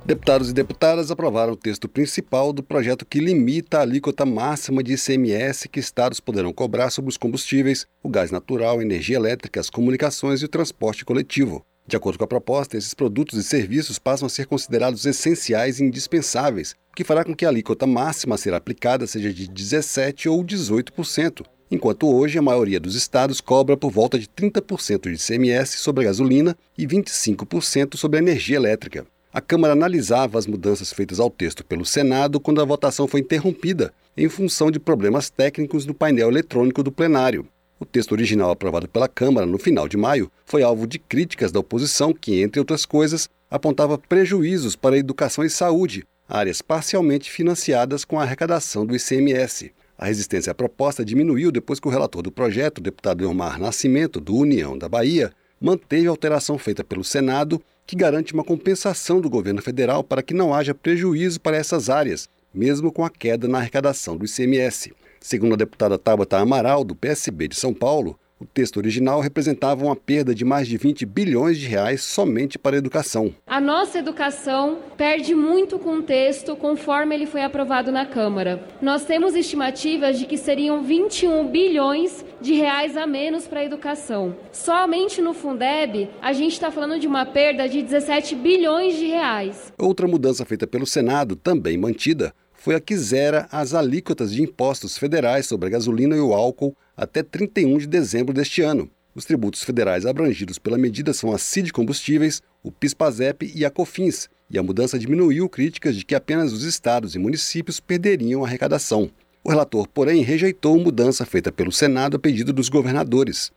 Deputados e deputadas aprovaram o texto principal do projeto que limita a alíquota máxima de ICMS que estados poderão cobrar sobre os combustíveis, o gás natural, a energia elétrica, as comunicações e o transporte coletivo. De acordo com a proposta, esses produtos e serviços passam a ser considerados essenciais e indispensáveis, o que fará com que a alíquota máxima a ser aplicada seja de 17% ou 18%, enquanto hoje a maioria dos estados cobra por volta de 30% de ICMS sobre a gasolina e 25% sobre a energia elétrica. A Câmara analisava as mudanças feitas ao texto pelo Senado quando a votação foi interrompida, em função de problemas técnicos no painel eletrônico do plenário. O texto original aprovado pela Câmara no final de maio foi alvo de críticas da oposição que, entre outras coisas, apontava prejuízos para a educação e saúde, áreas parcialmente financiadas com a arrecadação do ICMS. A resistência à proposta diminuiu depois que o relator do projeto, o deputado Elmar Nascimento, do União da Bahia, manteve a alteração feita pelo Senado que garante uma compensação do governo federal para que não haja prejuízo para essas áreas, mesmo com a queda na arrecadação do ICMS. Segundo a deputada Tabata Amaral, do PSB de São Paulo, o texto original representava uma perda de mais de 20 bilhões de reais somente para a educação. A nossa educação perde muito com o texto conforme ele foi aprovado na Câmara. Nós temos estimativas de que seriam 21 bilhões de reais a menos para a educação. Somente no Fundeb, a gente está falando de uma perda de 17 bilhões de reais. Outra mudança feita pelo Senado, também mantida, foi a que zera as alíquotas de impostos federais sobre a gasolina e o álcool até 31 de dezembro deste ano. Os tributos federais abrangidos pela medida são a CID Combustíveis, o PIS-PASEP e a COFINS, e a mudança diminuiu críticas de que apenas os estados e municípios perderiam a arrecadação. O relator, porém, rejeitou a mudança feita pelo Senado a pedido dos governadores.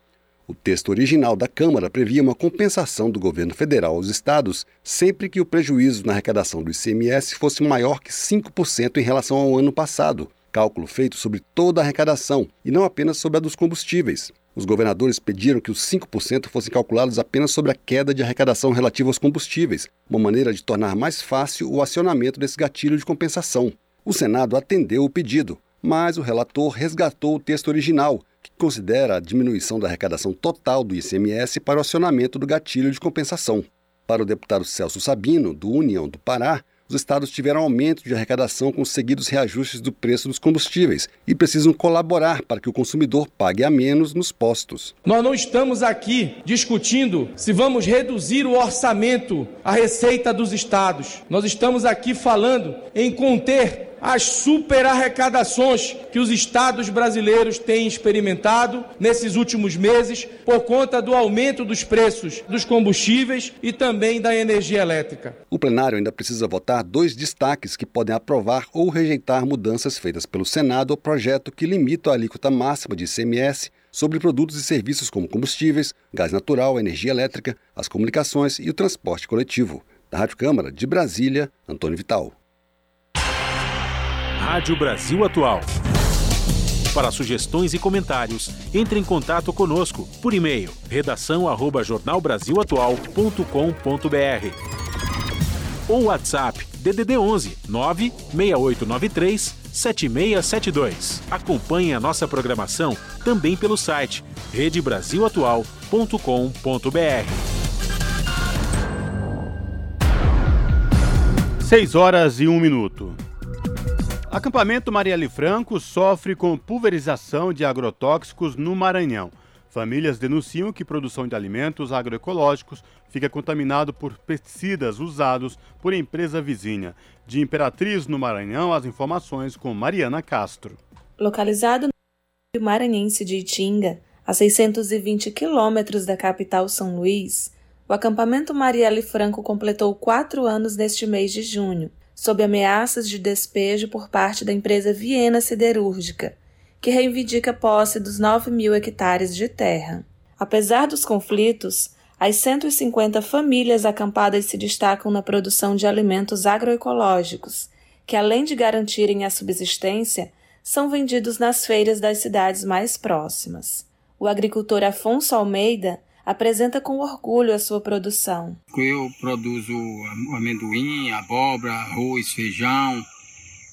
O texto original da Câmara previa uma compensação do governo federal aos estados sempre que o prejuízo na arrecadação do ICMS fosse maior que 5% em relação ao ano passado, cálculo feito sobre toda a arrecadação e não apenas sobre a dos combustíveis. Os governadores pediram que os 5% fossem calculados apenas sobre a queda de arrecadação relativa aos combustíveis, uma maneira de tornar mais fácil o acionamento desse gatilho de compensação. O Senado atendeu o pedido, mas o relator resgatou o texto original, que considera a diminuição da arrecadação total do ICMS para o acionamento do gatilho de compensação. Para o deputado Celso Sabino, do União do Pará, os estados tiveram aumento de arrecadação com os seguidos reajustes do preço dos combustíveis e precisam colaborar para que o consumidor pague a menos nos postos. Nós não estamos aqui discutindo se vamos reduzir o orçamento, a receita dos estados. Nós estamos aqui falando em conter as superarrecadações que os estados brasileiros têm experimentado nesses últimos meses por conta do aumento dos preços dos combustíveis e também da energia elétrica. O plenário ainda precisa votar dois destaques que podem aprovar ou rejeitar mudanças feitas pelo Senado ao projeto que limita a alíquota máxima de ICMS sobre produtos e serviços como combustíveis, gás natural, energia elétrica, as comunicações e o transporte coletivo. Da Rádio Câmara de Brasília, Antônio Vital. Rádio Brasil Atual. Para sugestões e comentários, entre em contato conosco por e-mail redação@jornalbrasilatual.com.br ou WhatsApp DDD 11 96893 7672. Acompanhe a nossa programação também pelo site redebrasilatual.com.br. 6 horas e 1 minuto. Acampamento Marielle Franco sofre com pulverização de agrotóxicos no Maranhão. Famílias denunciam que produção de alimentos agroecológicos fica contaminado por pesticidas usados por empresa vizinha. De Imperatriz, no Maranhão, as informações com Mariana Castro. Localizado no maranhense de Itinga, a 620 quilômetros da capital São Luís, o acampamento Marielle Franco completou quatro anos neste mês de junho sob ameaças de despejo por parte da empresa Viena Siderúrgica, que reivindica posse dos 9 mil hectares de terra. Apesar dos conflitos, as 150 famílias acampadas se destacam na produção de alimentos agroecológicos, que além de garantirem a subsistência, são vendidos nas feiras das cidades mais próximas. O agricultor Afonso Almeida apresenta com orgulho a sua produção. Eu produzo amendoim, abóbora, arroz, feijão,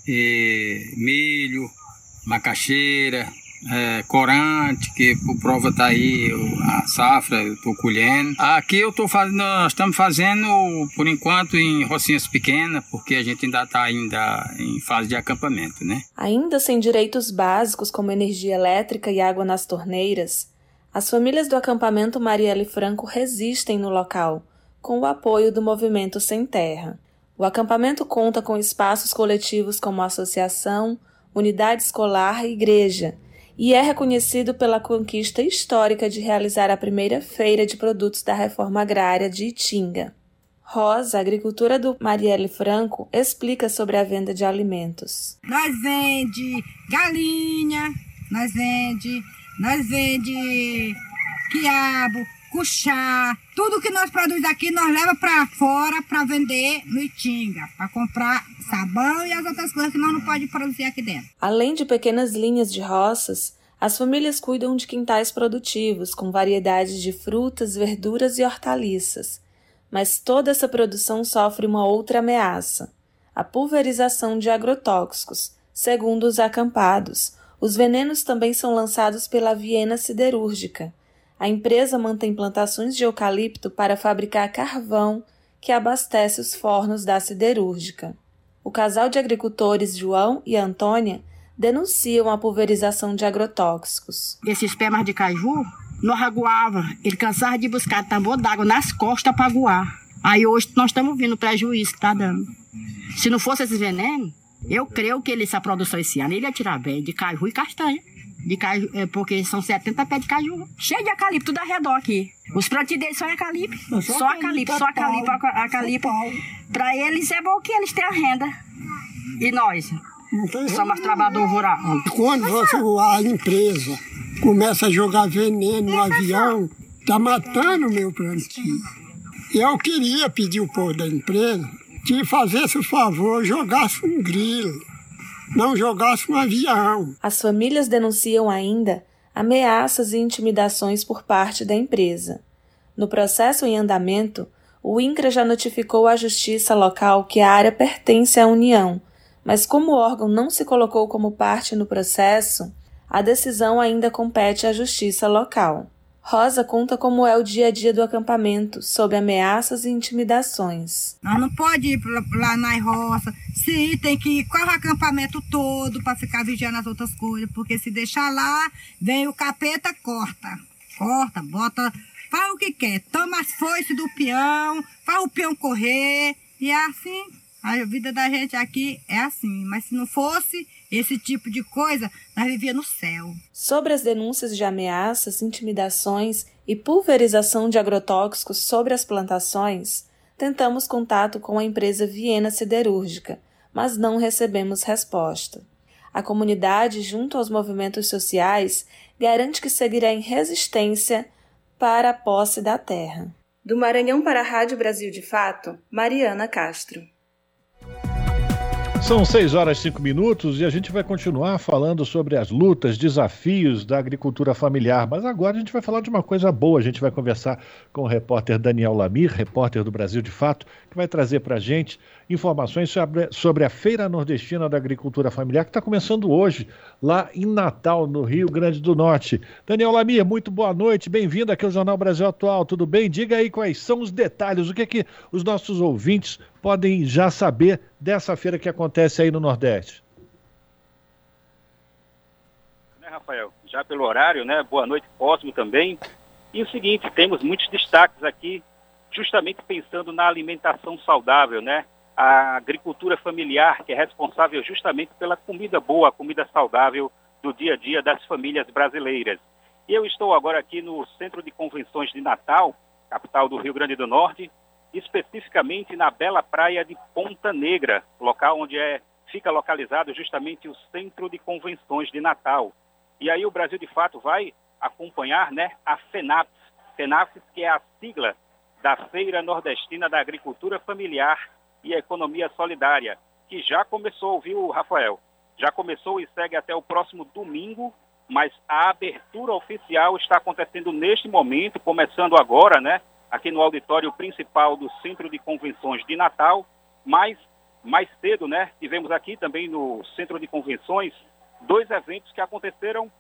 é, milho, macaxeira, é, corante, que por prova tá aí a safra, eu tô colhendo. Aqui eu tô fazendo, nós estamos fazendo por enquanto em rocinhas pequenas, porque a gente ainda está ainda em fase de acampamento, né? Ainda sem direitos básicos como energia elétrica e água nas torneiras, as famílias do acampamento Marielle Franco resistem no local, com o apoio do Movimento Sem Terra. O acampamento conta com espaços coletivos como associação, unidade escolar e igreja, e é reconhecido pela conquista histórica de realizar a primeira feira de produtos da reforma agrária de Itinga. Rosa, agricultura do Marielle Franco, explica sobre a venda de alimentos. Nós vende galinha, nós vende nós vende quiabo, cuchá, tudo que nós produzimos aqui nós leva para fora para vender no Itinga, para comprar sabão e as outras coisas que nós não pode produzir aqui dentro. Além de pequenas linhas de roças, as famílias cuidam de quintais produtivos com variedades de frutas, verduras e hortaliças. Mas toda essa produção sofre uma outra ameaça: a pulverização de agrotóxicos, segundo os acampados, os venenos também são lançados pela Viena Siderúrgica. A empresa mantém plantações de eucalipto para fabricar carvão que abastece os fornos da siderúrgica. O casal de agricultores João e Antônia denunciam a pulverização de agrotóxicos. Esses pés de caju, nós aguava, ele cansava de buscar tambor d'água nas costas para aguar. Aí hoje nós estamos vendo o prejuízo que está dando. Se não fosse esses venenos, eu creio que ele, essa produção esse ano, ele ia tirar bem de caju e castanha. De caju, é, porque são 70 pés de caju. Cheio de acalipto tudo ao redor aqui. Os plantios deles é acalipto. Só acalipto, só acalipto, acalipto. Para eles é bom que eles tenham renda. E nós? Somos trabalhadores rurais. Quando você, a empresa começa a jogar veneno no avião, tá matando o meu plantio. Eu queria pedir o povo da empresa que fizesse o favor, jogasse um grilo, não jogasse um avião. As famílias denunciam ainda ameaças e intimidações por parte da empresa. No processo em andamento, o INCRA já notificou à justiça local que a área pertence à União, mas como o órgão não se colocou como parte no processo, a decisão ainda compete à justiça local. Rosa conta como é o dia a dia do acampamento, sob ameaças e intimidações. Nós não pode ir lá na roça, se tem que ir com o acampamento todo para ficar vigiando as outras coisas, porque se deixar lá, vem o capeta, corta. Corta, bota, faz o que quer, toma as foices do peão, faz o peão correr, e é assim. A vida da gente aqui é assim, mas se não fosse, esse tipo de coisa, nós vivíamos no céu. Sobre as denúncias de ameaças, intimidações e pulverização de agrotóxicos sobre as plantações, tentamos contato com a empresa Viena Siderúrgica, mas não recebemos resposta. A comunidade, junto aos movimentos sociais, garante que seguirá em resistência para a posse da terra. Do Maranhão para a Rádio Brasil de Fato, Mariana Castro. São 6 horas e 5 minutos e a gente vai continuar falando sobre as lutas, desafios da agricultura familiar. Mas agora a gente vai falar de uma coisa boa. A gente vai conversar com o repórter Daniel Lamir, repórter do Brasil de Fato, que vai trazer para a gente informações sobre, sobre a Feira Nordestina da Agricultura Familiar, que está começando hoje, lá em Natal, no Rio Grande do Norte. Daniel Lamir, muito boa noite, bem-vindo aqui ao Jornal Brasil Atual, tudo bem? Diga aí quais são os detalhes, o que, é que os nossos ouvintes podem já saber dessa feira que acontece aí no Nordeste. Né, Rafael? Já pelo horário, né? Boa noite, Cosmo também. E o seguinte, temos muitos destaques aqui, justamente pensando na alimentação saudável, né? a agricultura familiar, que é responsável justamente pela comida boa, comida saudável do dia a dia das famílias brasileiras. Eu estou agora aqui no Centro de Convenções de Natal, capital do Rio Grande do Norte, especificamente na bela praia de Ponta Negra, local onde é, fica localizado justamente o Centro de Convenções de Natal. E aí o Brasil, de fato, vai acompanhar né, a FENAPS, FENAPS que é a sigla da Feira Nordestina da Agricultura Familiar e Economia Solidária, que já começou, viu, Rafael? Já começou e segue até o próximo domingo, mas a abertura oficial está acontecendo neste momento, começando agora, né? Aqui no auditório principal do Centro de Convenções de Natal, mas mais cedo, né? Tivemos aqui também no Centro de Convenções dois eventos que aconteceram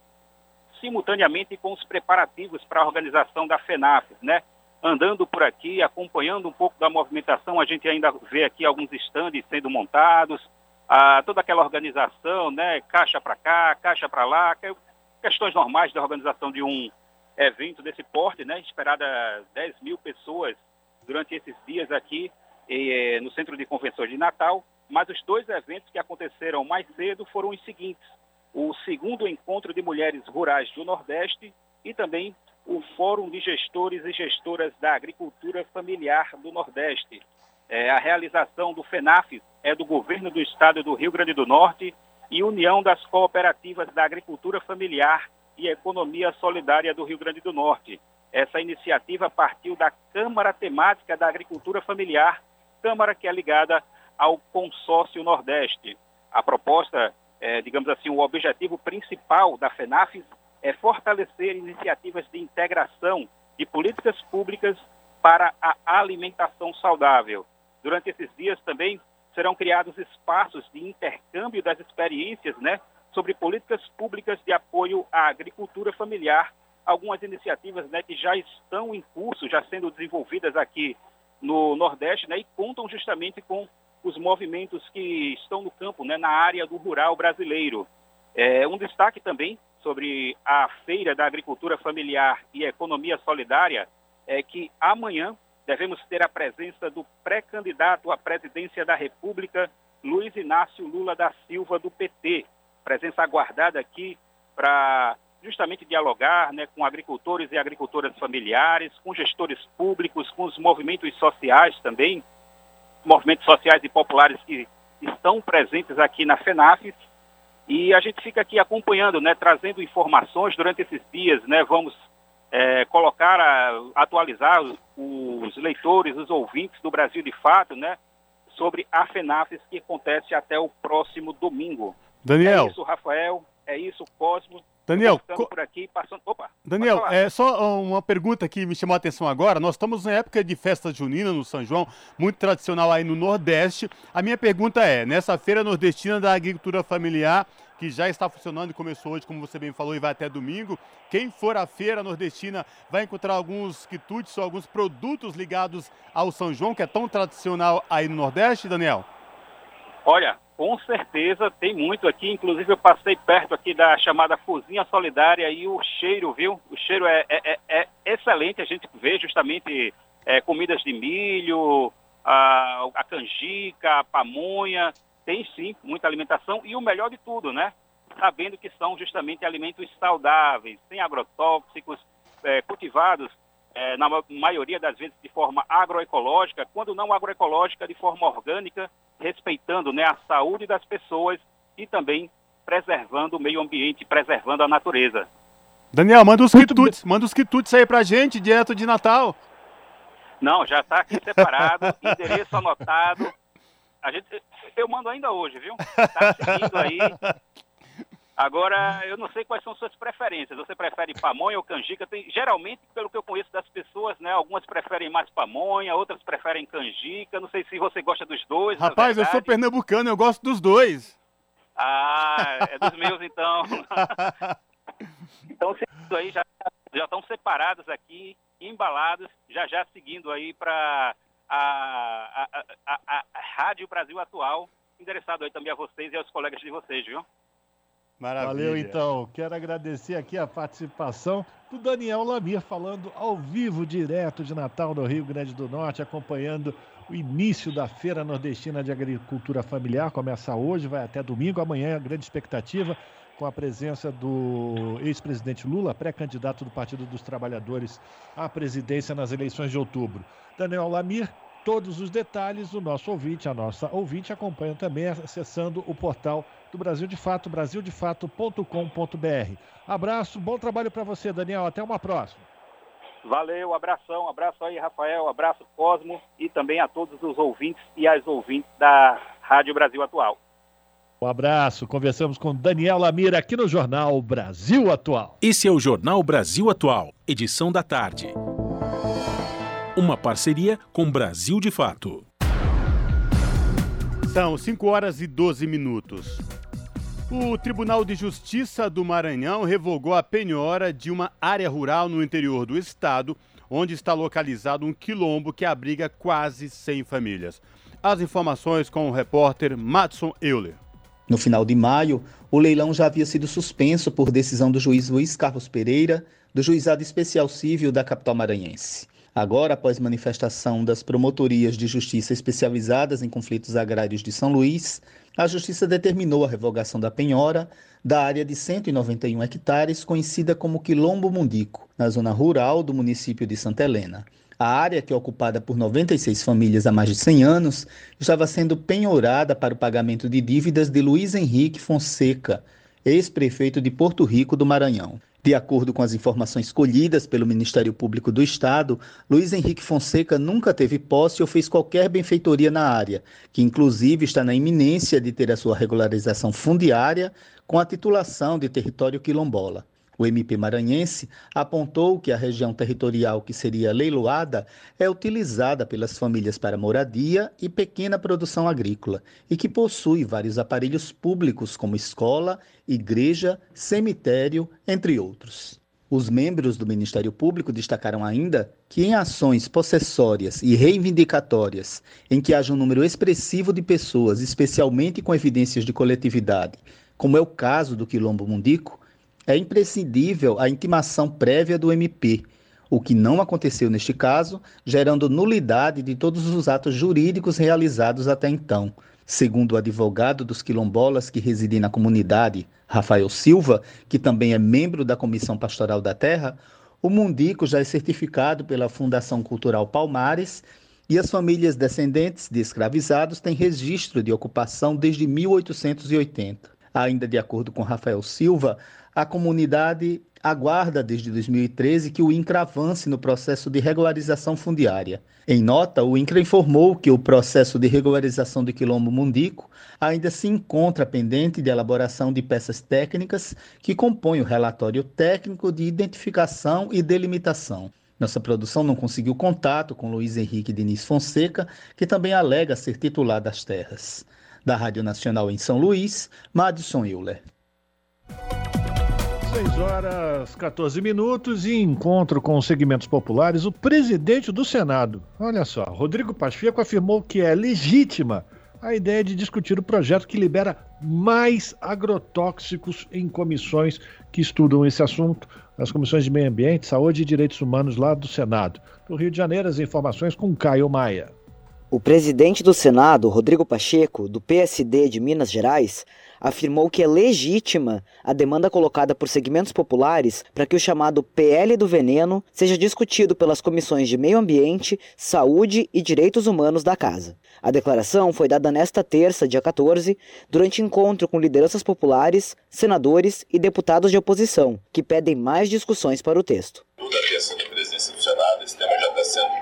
simultaneamente com os preparativos para a organização da FENAF, né? andando por aqui, acompanhando um pouco da movimentação, a gente ainda vê aqui alguns estandes sendo montados, toda aquela organização, né, caixa para cá, caixa para lá, que, questões normais da organização de um evento desse porte, né, esperada 10 mil pessoas durante esses dias aqui eh, no Centro de Convenções de Natal, mas os dois eventos que aconteceram mais cedo foram os seguintes, o segundo encontro de mulheres rurais do Nordeste e também o Fórum de Gestores e Gestoras da Agricultura Familiar do Nordeste. É, a realização do FENAF é do Governo do Estado do Rio Grande do Norte e União das Cooperativas da Agricultura Familiar e Economia Solidária do Rio Grande do Norte. Essa iniciativa partiu da Câmara Temática da Agricultura Familiar, Câmara que é ligada ao Consórcio Nordeste. A proposta, é, digamos assim, o objetivo principal da FENAF é fortalecer iniciativas de integração de políticas públicas para a alimentação saudável. Durante esses dias também serão criados espaços de intercâmbio das experiências, né, sobre políticas públicas de apoio à agricultura familiar, algumas iniciativas, né, que já estão em curso, já sendo desenvolvidas aqui no Nordeste, né, e contam justamente com os movimentos que estão no campo, né, na área do rural brasileiro. É, um destaque também sobre a Feira da Agricultura Familiar e Economia Solidária é que amanhã devemos ter a presença do pré-candidato à presidência da República, Luiz Inácio Lula da Silva, do PT. Presença aguardada aqui para justamente dialogar né, com agricultores e agricultoras familiares, com gestores públicos, com os movimentos sociais também, movimentos sociais e populares que estão presentes aqui na FENAF E a gente fica aqui acompanhando, né, trazendo informações durante esses dias, né, vamos é, colocar, a, atualizar os, os, leitores, os ouvintes do Brasil de Fato, né, sobre a FENAFES que acontece até o próximo domingo. Daniel. É isso, Rafael, é isso, Cosmo. Daniel, por aqui, passando... Opa, Daniel, é só uma pergunta que me chamou a atenção agora. Nós estamos na época de festa junina no São João, muito tradicional aí no Nordeste. A minha pergunta é: nessa feira nordestina da agricultura familiar, que já está funcionando e começou hoje, como você bem falou, e vai até domingo. Quem for à feira nordestina vai encontrar alguns quitutes ou alguns produtos ligados ao São João, que é tão tradicional aí no Nordeste, Daniel? Olha, com certeza tem muito aqui. Inclusive eu passei perto aqui da chamada cozinha solidária e o cheiro, viu? O cheiro é, é, é, é excelente. A gente vê justamente é, comidas de milho, a, a canjica, a pamonha. Tem sim muita alimentação e o melhor de tudo, né? Sabendo que são justamente alimentos saudáveis, sem agrotóxicos, é, cultivados é, na maioria das vezes de forma agroecológica, quando não agroecológica, de forma orgânica, respeitando né, a saúde das pessoas e também preservando o meio ambiente, preservando a natureza. Daniel, manda os quitutes, manda os quitutes aí pra gente, direto de Natal. Não, já está aqui separado, (laughs) endereço anotado. A gente, eu mando ainda hoje, viu? Tá seguindo aí Agora, eu não sei quais são suas preferências. Você prefere pamonha ou canjica? Tem, geralmente, pelo que eu conheço das pessoas, né? Algumas preferem mais pamonha, outras preferem canjica. Não sei se você gosta dos dois. Rapaz, eu sou pernambucano, eu gosto dos dois. Ah, é dos meus então. (laughs) então, isso aí já, já estão separados aqui, embalados, já já seguindo aí para a, a, a, a Rádio Brasil Atual, endereçado aí também a vocês e aos colegas de vocês, viu? Maravilha. Valeu, então. Quero agradecer aqui a participação do Daniel Lamir, falando ao vivo, direto de Natal, no Rio Grande do Norte, acompanhando o início da Feira Nordestina de Agricultura Familiar. Começa hoje, vai até domingo. Amanhã, grande expectativa com a presença do ex-presidente Lula, pré-candidato do Partido dos Trabalhadores à presidência nas eleições de outubro. Daniel Lamir, todos os detalhes, o nosso ouvinte, a nossa ouvinte, acompanha também acessando o portal do Brasil de Fato, brasildefato.com.br. Abraço, bom trabalho para você, Daniel. Até uma próxima. Valeu, abração, abraço aí, Rafael, abraço Cosmo e também a todos os ouvintes e as ouvintes da Rádio Brasil Atual. Um abraço, conversamos com Daniel Lamira aqui no Jornal Brasil Atual. Esse é o Jornal Brasil Atual, edição da tarde. Uma parceria com Brasil de Fato. São 5 horas e 12 minutos. O Tribunal de Justiça do Maranhão revogou a penhora de uma área rural no interior do estado, onde está localizado um quilombo que abriga quase 100 famílias. As informações com o repórter Matson Euler. No final de maio, o leilão já havia sido suspenso por decisão do juiz Luiz Carlos Pereira, do Juizado Especial Civil da capital maranhense. Agora, após manifestação das promotorias de justiça especializadas em conflitos agrários de São Luís, a Justiça determinou a revogação da penhora da área de 191 hectares, conhecida como Quilombo Mundico, na zona rural do município de Santa Helena. A área, que é ocupada por 96 famílias há mais de 100 anos, estava sendo penhorada para o pagamento de dívidas de Luiz Henrique Fonseca, ex-prefeito de Porto Rico do Maranhão. De acordo com as informações colhidas pelo Ministério Público do Estado, Luiz Henrique Fonseca nunca teve posse ou fez qualquer benfeitoria na área, que inclusive está na iminência de ter a sua regularização fundiária com a titulação de território quilombola. O MP maranhense apontou que a região territorial que seria leiloada é utilizada pelas famílias para moradia e pequena produção agrícola e que possui vários aparelhos públicos como escola, igreja, cemitério, entre outros. Os membros do Ministério Público destacaram ainda que, em ações possessórias e reivindicatórias, em que haja um número expressivo de pessoas, especialmente com evidências de coletividade, como é o caso do Quilombo Mundico, é imprescindível a intimação prévia do MP, o que não aconteceu neste caso, gerando nulidade de todos os atos jurídicos realizados até então. Segundo o advogado dos quilombolas que residem na comunidade, Rafael Silva, que também é membro da Comissão Pastoral da Terra, o Mundico já é certificado pela Fundação Cultural Palmares e as famílias descendentes de escravizados têm registro de ocupação desde 1880. Ainda de acordo com Rafael Silva, a comunidade aguarda desde 2013 que o INCRA avance no processo de regularização fundiária. Em nota, o INCRA informou que o processo de regularização do quilombo Mundico ainda se encontra pendente de elaboração de peças técnicas que compõem o relatório técnico de identificação e delimitação. Nossa produção não conseguiu contato com Luiz Henrique Diniz Fonseca, que também alega ser titular das terras. Da Rádio Nacional em São Luís, Madison Euler. 6 horas 14 minutos e encontro com os segmentos populares, o presidente do Senado. Olha só, Rodrigo Pacheco afirmou que é legítima a ideia de discutir o projeto que libera mais agrotóxicos em comissões que estudam esse assunto, as comissões de Meio Ambiente, Saúde e Direitos Humanos lá do Senado. Do Rio de Janeiro, as informações com Caio Maia. O presidente do Senado, Rodrigo Pacheco, do PSD de Minas Gerais, afirmou que é legítima a demanda colocada por segmentos populares para que o chamado PL do veneno seja discutido pelas comissões de Meio Ambiente, Saúde e Direitos Humanos da Casa. A declaração foi dada nesta terça, dia 14, durante encontro com lideranças populares, senadores e deputados de oposição, que pedem mais discussões para o texto. Na presidência do Senado, esse tema já está sendo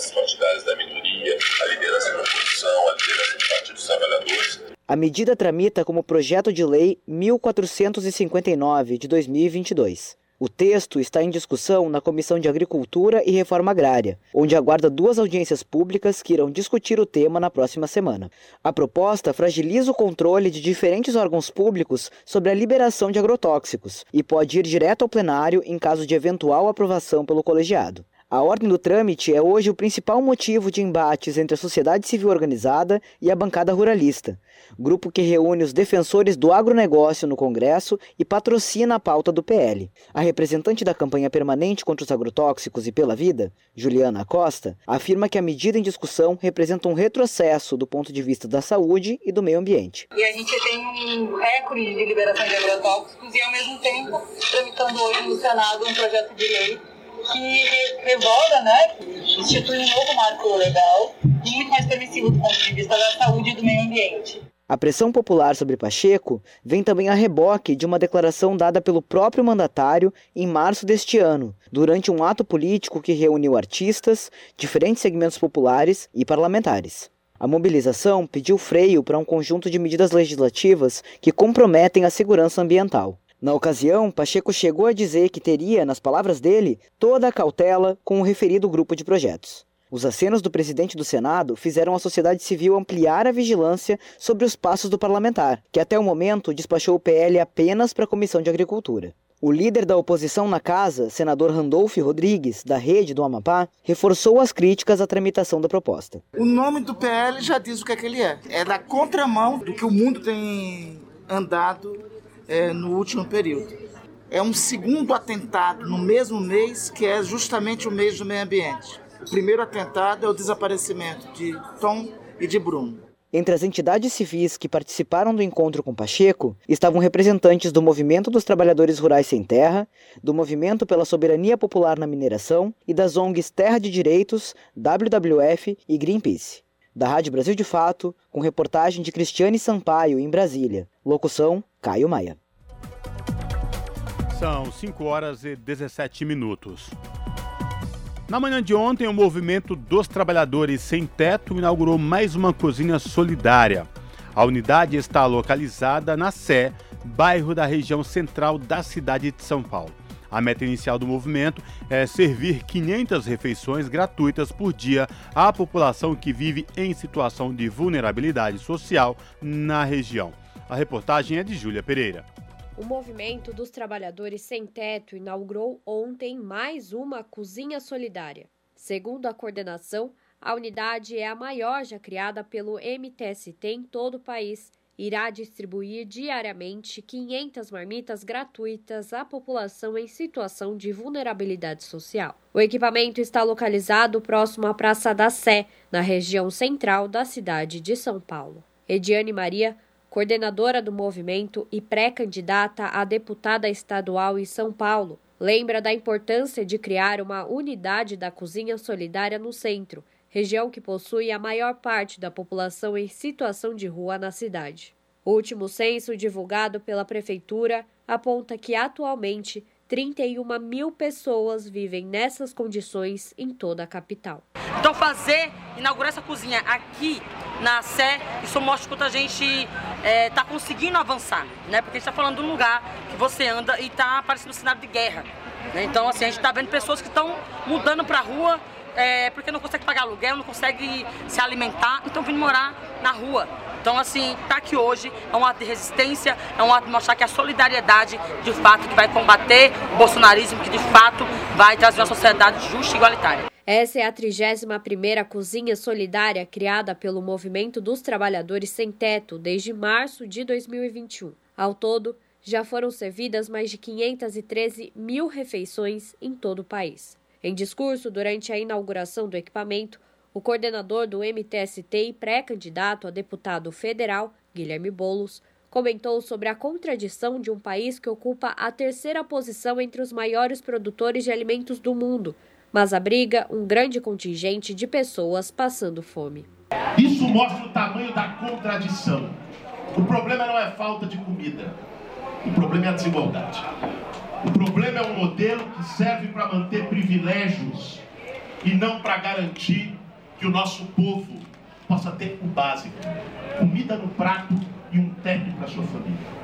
lideranças partidárias da minoria, a liderança da oposição, a liderança do Partido dos Trabalhadores. A medida tramita como projeto de lei 1459 de 2022. O texto está em discussão na Comissão de Agricultura e Reforma Agrária, onde aguarda duas audiências públicas que irão discutir o tema na próxima semana. A proposta fragiliza o controle de diferentes órgãos públicos sobre a liberação de agrotóxicos e pode ir direto ao plenário em caso de eventual aprovação pelo colegiado. A ordem do trâmite é hoje o principal motivo de embates entre a sociedade civil organizada e a bancada ruralista, grupo que reúne os defensores do agronegócio no Congresso e patrocina a pauta do PL. A representante da campanha permanente contra os agrotóxicos e pela vida, Juliana Costa, afirma que a medida em discussão representa um retrocesso do ponto de vista da saúde e do meio ambiente. E a gente tem um recorde de liberação de agrotóxicos e, ao mesmo tempo, tramitando hoje no Senado um projeto de lei que revoga, né, institui um novo marco legal e muito mais permissivo do ponto de vista da saúde e do meio ambiente. A pressão popular sobre Pacheco vem também a reboque de uma declaração dada pelo próprio mandatário em março deste ano, durante um ato político que reuniu artistas, diferentes segmentos populares e parlamentares. A mobilização pediu freio para um conjunto de medidas legislativas que comprometem a segurança ambiental. Na ocasião, Pacheco chegou a dizer que teria, nas palavras dele, toda a cautela com o referido grupo de projetos. Os acenos do presidente do Senado fizeram a sociedade civil ampliar a vigilância sobre os passos do parlamentar, que até o momento despachou o PL apenas para a Comissão de Agricultura. O líder da oposição na casa, senador Randolph Rodrigues, da Rede do Amapá, reforçou as críticas à tramitação da proposta. O nome do PL já diz o que é que ele é. É da contramão do que o mundo tem andado é, no último período. É um segundo atentado no mesmo mês, que é justamente o mês do meio ambiente. O primeiro atentado é o desaparecimento de Tom e de Bruno. Entre as entidades civis que participaram do encontro com Pacheco estavam representantes do Movimento dos Trabalhadores Rurais Sem Terra, do Movimento pela Soberania Popular na Mineração e das ONGs Terra de Direitos, WWF e Greenpeace. Da Rádio Brasil de Fato, com reportagem de Cristiane Sampaio, em Brasília. Locução: Caio Maia. São 5 horas e 17 minutos. Na manhã de ontem, o movimento dos trabalhadores sem teto inaugurou mais uma cozinha solidária. A unidade está localizada na Sé, bairro da região central da cidade de São Paulo. A meta inicial do movimento é servir 500 refeições gratuitas por dia à população que vive em situação de vulnerabilidade social na região. A reportagem é de Júlia Pereira. O movimento dos trabalhadores sem teto inaugurou ontem mais uma cozinha solidária. Segundo a coordenação, a unidade é a maior já criada pelo MTST em todo o país irá distribuir diariamente 500 marmitas gratuitas à população em situação de vulnerabilidade social. O equipamento está localizado próximo à Praça da Sé, na região central da cidade de São Paulo. Ediane Maria, coordenadora do movimento e pré-candidata a deputada estadual em São Paulo, lembra da importância de criar uma unidade da cozinha solidária no centro região que possui a maior parte da população em situação de rua na cidade. O último censo divulgado pela Prefeitura aponta que atualmente 31 mil pessoas vivem nessas condições em toda a capital. Então, fazer, inaugurar essa cozinha aqui na Sé, isso mostra quanto a gente está é, tá conseguindo avançar, né? Porque a gente está falando de um lugar que você anda e está parecendo um cenário de guerra. Né? Então, assim, a gente está vendo pessoas que estão mudando para a rua é, porque não consegue pagar aluguel, não consegue se alimentar, então vindo morar na rua. Então, assim, tá aqui hoje é um ato de resistência, é um ato de mostrar que a solidariedade, de fato, que vai combater o bolsonarismo, que de fato vai trazer uma sociedade justa e igualitária. Essa é a 31ª Cozinha Solidária criada pelo Movimento dos Trabalhadores Sem Teto desde março de 2021. Ao todo, já foram servidas mais de 513 mil refeições em todo o país. Em discurso durante a inauguração do equipamento, o coordenador do MTST e pré-candidato a deputado federal, Guilherme Bolos, comentou sobre a contradição de um país que ocupa a terceira posição entre os maiores produtores de alimentos do mundo, mas abriga um grande contingente de pessoas passando fome. Isso mostra o tamanho da contradição. O problema não é falta de comida, o problema é a desigualdade. O problema é um modelo que serve para manter privilégios e não para garantir que o nosso povo possa ter o básico: comida no prato e um teto para sua família.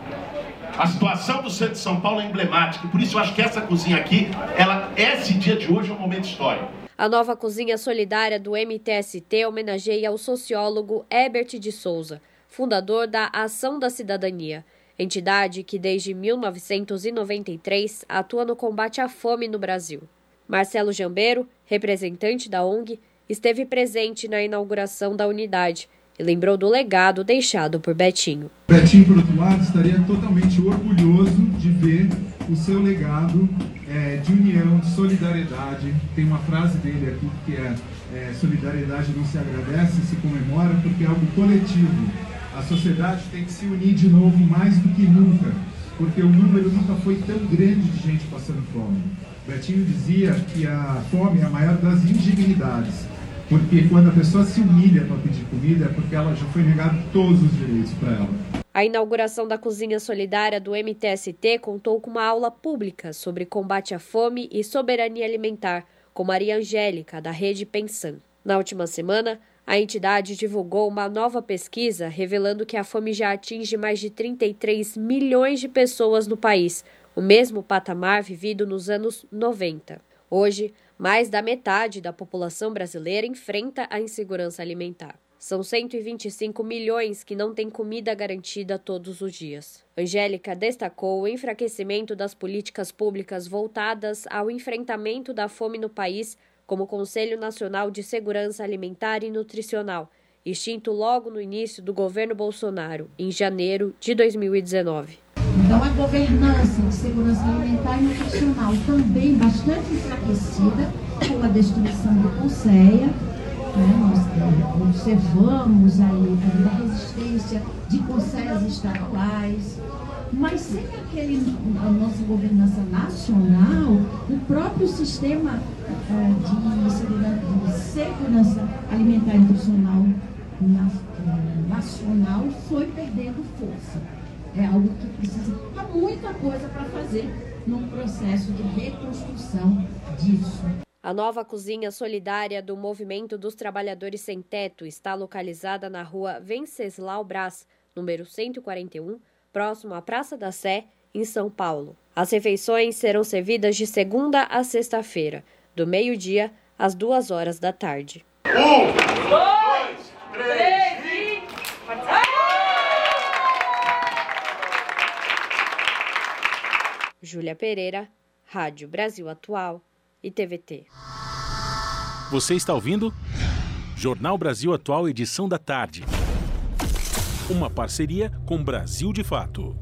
A situação do centro de São Paulo é emblemática, por isso eu acho que essa cozinha aqui, ela, esse dia de hoje é um momento histórico. A nova cozinha solidária do MTST homenageia o sociólogo Herbert de Souza, fundador da Ação da Cidadania, entidade que desde 1993 atua no combate à fome no Brasil. Marcelo Jambeiro, representante da ONG, esteve presente na inauguração da unidade e lembrou do legado deixado por Betinho. Betinho, por outro lado, estaria totalmente orgulhoso de ver o seu legado é, de união, de solidariedade. Tem uma frase dele aqui que é, é solidariedade não se agradece, se comemora, porque é algo coletivo. A sociedade tem que se unir de novo mais do que nunca, porque o número nunca foi tão grande de gente passando fome. Betinho dizia que a fome é a maior das indignidades porque quando a pessoa se humilha para pedir comida é porque ela já foi negado todos os direitos para ela. A inauguração da Cozinha Solidária do MTST contou com uma aula pública sobre combate à fome e soberania alimentar, com Maria Angélica, da Rede Pensan. Na última semana, a entidade divulgou uma nova pesquisa revelando que a fome já atinge mais de 33 milhões de pessoas no país, o mesmo patamar vivido nos anos 90. Hoje, mais da metade da população brasileira enfrenta a insegurança alimentar. São 125 milhões que não têm comida garantida todos os dias. Angélica destacou o enfraquecimento das políticas públicas voltadas ao enfrentamento da fome no país, como o Conselho Nacional de Segurança Alimentar e Nutricional, extinto logo no início do governo Bolsonaro, em janeiro de 2019. Então, a governança de segurança alimentar e nutricional também bastante enfraquecida com a destruição do Conceia. Né? Nós é, observamos aí a resistência de conselhos estaduais, mas sem aquele, a nossa governança nacional, o próprio sistema é, de, segurança alimentar e nutricional na, nacional foi perdendo força é algo que precisa há muita coisa para fazer num processo de reconstrução disso. A nova cozinha solidária do Movimento dos Trabalhadores Sem Teto está localizada na rua Venceslau Brás, número 141, próximo à Praça da Sé, em São Paulo. As refeições serão servidas de segunda a sexta-feira, do meio-dia às duas horas da tarde. Um, dois, três e. Júlia Pereira, Rádio Brasil Atual e TVT. Você está ouvindo? Jornal Brasil Atual, edição da tarde. Uma parceria com Brasil de Fato.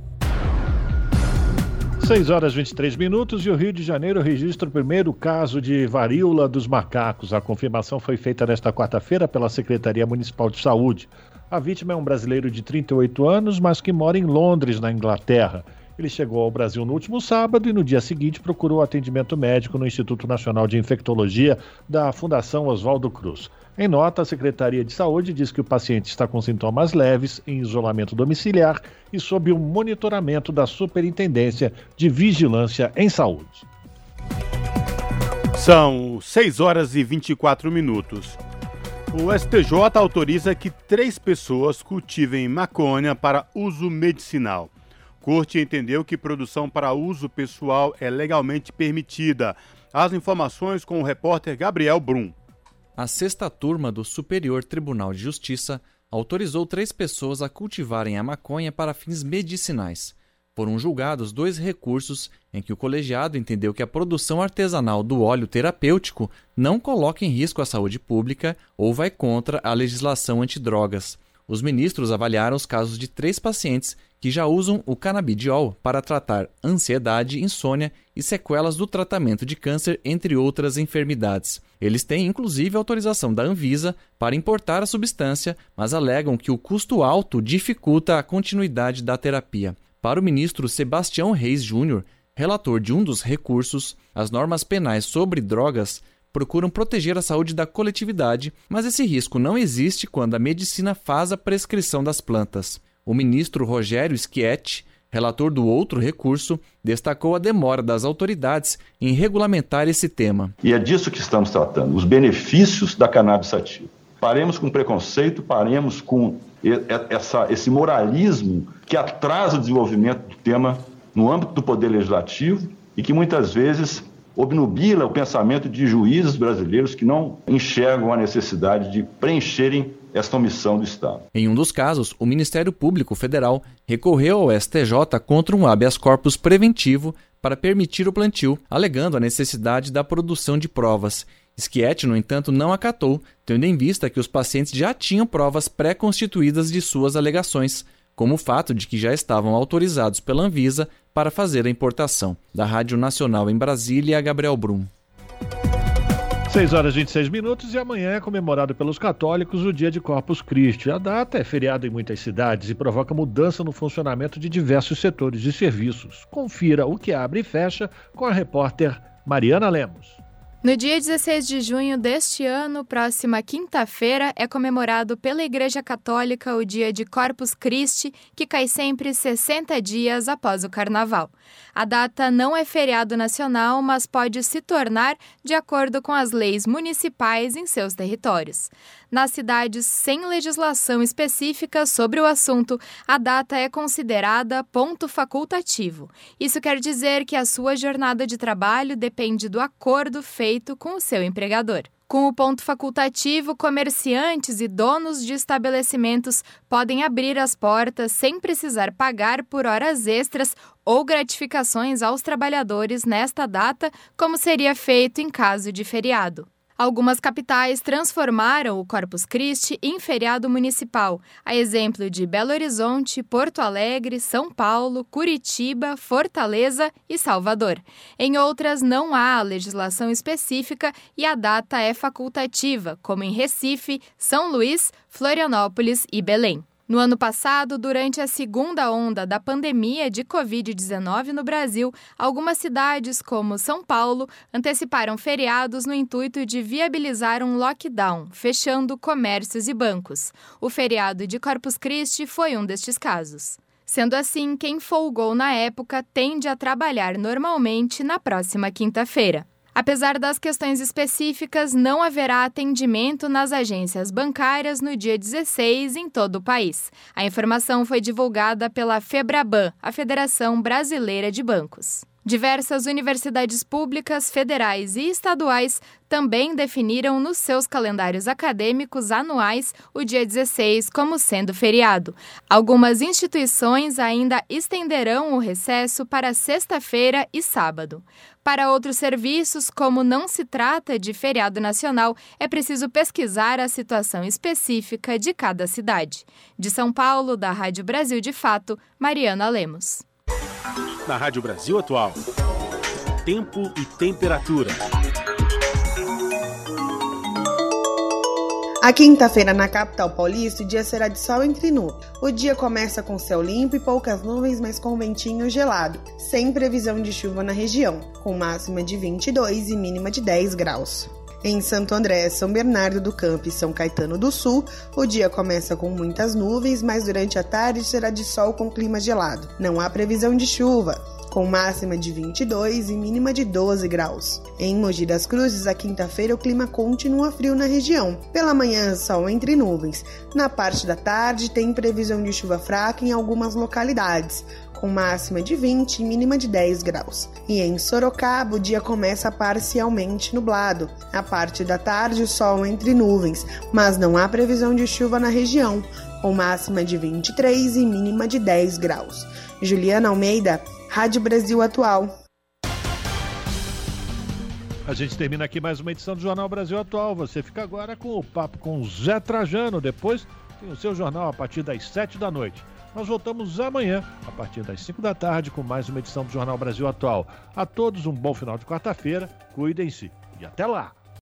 6 horas e 23 minutos e o Rio de Janeiro registra o primeiro caso de varíola dos macacos. A confirmação foi feita nesta quarta-feira pela Secretaria Municipal de Saúde. A vítima é um brasileiro de 38 anos, mas que mora em Londres, na Inglaterra Ele chegou ao Brasil no último sábado e no dia seguinte procurou atendimento médico no Instituto Nacional de Infectologia da Fundação Oswaldo Cruz. Em nota, a Secretaria de Saúde diz que o paciente está com sintomas leves, em isolamento domiciliar e sob o monitoramento da Superintendência de Vigilância em Saúde. São 6 horas e 24 minutos. O STJ autoriza que três pessoas cultivem maconha para uso medicinal. Corte entendeu que produção para uso pessoal é legalmente permitida. As informações com o repórter Gabriel Brum. A sexta turma do Superior Tribunal de Justiça autorizou três pessoas a cultivarem a maconha para fins medicinais. Foram julgados dois recursos em que o colegiado entendeu que a produção artesanal do óleo terapêutico não coloca em risco a saúde pública ou vai contra a legislação antidrogas. Os ministros avaliaram os casos de três pacientes que já usam o canabidiol para tratar ansiedade, insônia e sequelas do tratamento de câncer, entre outras enfermidades. Eles têm inclusive autorização da Anvisa para importar a substância, mas alegam que o custo alto dificulta a continuidade da terapia. Para o ministro Sebastião Reis Júnior, relator de um dos recursos, as normas penais sobre drogas procuram proteger a saúde da coletividade, mas esse risco não existe quando a medicina faz a prescrição das plantas. O ministro Rogério Schietti, relator do outro recurso, destacou a demora das autoridades em regulamentar esse tema. E é disso que estamos tratando, os benefícios da cannabis sativa. Paremos com preconceito, paremos com essa, esse moralismo que atrasa o desenvolvimento do tema no âmbito do Poder Legislativo e que muitas vezes obnubila o pensamento de juízes brasileiros que não enxergam a necessidade de preencherem esta omissão do Estado. Em um dos casos, o Ministério Público Federal recorreu ao STJ contra um habeas corpus preventivo para permitir o plantio, alegando a necessidade da produção de provas Schietti, no entanto, não acatou, tendo em vista que os pacientes já tinham provas pré-constituídas de suas alegações, como o fato de que já estavam autorizados pela Anvisa para fazer a importação. Da Rádio Nacional em Brasília, Gabriel Brum. 6 horas e 26 minutos e amanhã é comemorado pelos católicos o dia de Corpus Christi. A data é feriado em muitas cidades e provoca mudança no funcionamento de diversos setores e serviços. Confira o que abre e fecha com a repórter Mariana Lemos. No dia 16 de junho deste ano, próxima quinta-feira, é comemorado pela Igreja Católica o dia de Corpus Christi, que cai sempre 60 dias após o Carnaval. A data não é feriado nacional, mas pode se tornar de acordo com as leis municipais em seus territórios. Nas cidades sem legislação específica sobre o assunto, a data é considerada ponto facultativo. Isso quer dizer que a sua jornada de trabalho depende do acordo feito com o seu empregador. Com o ponto facultativo, comerciantes e donos de estabelecimentos podem abrir as portas sem precisar pagar por horas extras ou gratificações aos trabalhadores nesta data, como seria feito em caso de feriado. Algumas capitais transformaram o Corpus Christi em feriado municipal, a exemplo de Belo Horizonte, Porto Alegre, São Paulo, Curitiba, Fortaleza e Salvador. Em outras, não há legislação específica e a data é facultativa, como em Recife, São Luís, Florianópolis e Belém. No ano passado, durante a segunda onda da pandemia de Covid-19 no Brasil, algumas cidades, como São Paulo, anteciparam feriados no intuito de viabilizar um lockdown, fechando comércios e bancos. O feriado de Corpus Christi foi um destes casos. Sendo assim, quem folgou na época tende a trabalhar normalmente na próxima quinta-feira. Apesar das questões específicas, não haverá atendimento nas agências bancárias no dia 16 em todo o país. A informação foi divulgada pela Febraban, a Federação Brasileira de Bancos. Diversas universidades públicas, federais e estaduais também definiram nos seus calendários acadêmicos anuais o dia 16 como sendo feriado. Algumas instituições ainda estenderão o recesso para sexta-feira e sábado. Para outros serviços, como não se trata de feriado nacional, é preciso pesquisar a situação específica de cada cidade. De São Paulo, da Rádio Brasil de Fato, Mariana Lemos. Na Rádio Brasil Atual, tempo e temperatura. A quinta-feira na capital paulista, o dia será de sol entre nuvens. O dia começa com céu limpo e poucas nuvens, mas com ventinho gelado, sem previsão de chuva na região, com máxima de 22 e mínima de 10 graus. Em Santo André, São Bernardo do Campo e São Caetano do Sul, o dia começa com muitas nuvens, mas durante a tarde será de sol com clima gelado. Não há previsão de chuva com máxima de 22 e mínima de 12 graus. Em Mogi das Cruzes, a quinta-feira, o clima continua frio na região. Pela manhã, sol entre nuvens. Na parte da tarde, tem previsão de chuva fraca em algumas localidades, com máxima de 20 e mínima de 10 graus. E em Sorocaba, o dia começa parcialmente nublado. Na parte da tarde, o sol entre nuvens, mas não há previsão de chuva na região, com máxima de 23 e mínima de 10 graus. Juliana Almeida, Rádio Brasil Atual. A gente termina aqui mais uma edição do Jornal Brasil Atual. Você fica agora com o papo com Zé Trajano. Depois tem o seu jornal a partir das 7 da noite. Nós voltamos amanhã, a partir das 5 da tarde, com mais uma edição do Jornal Brasil Atual. A todos um bom final de quarta-feira, cuidem-se e até lá!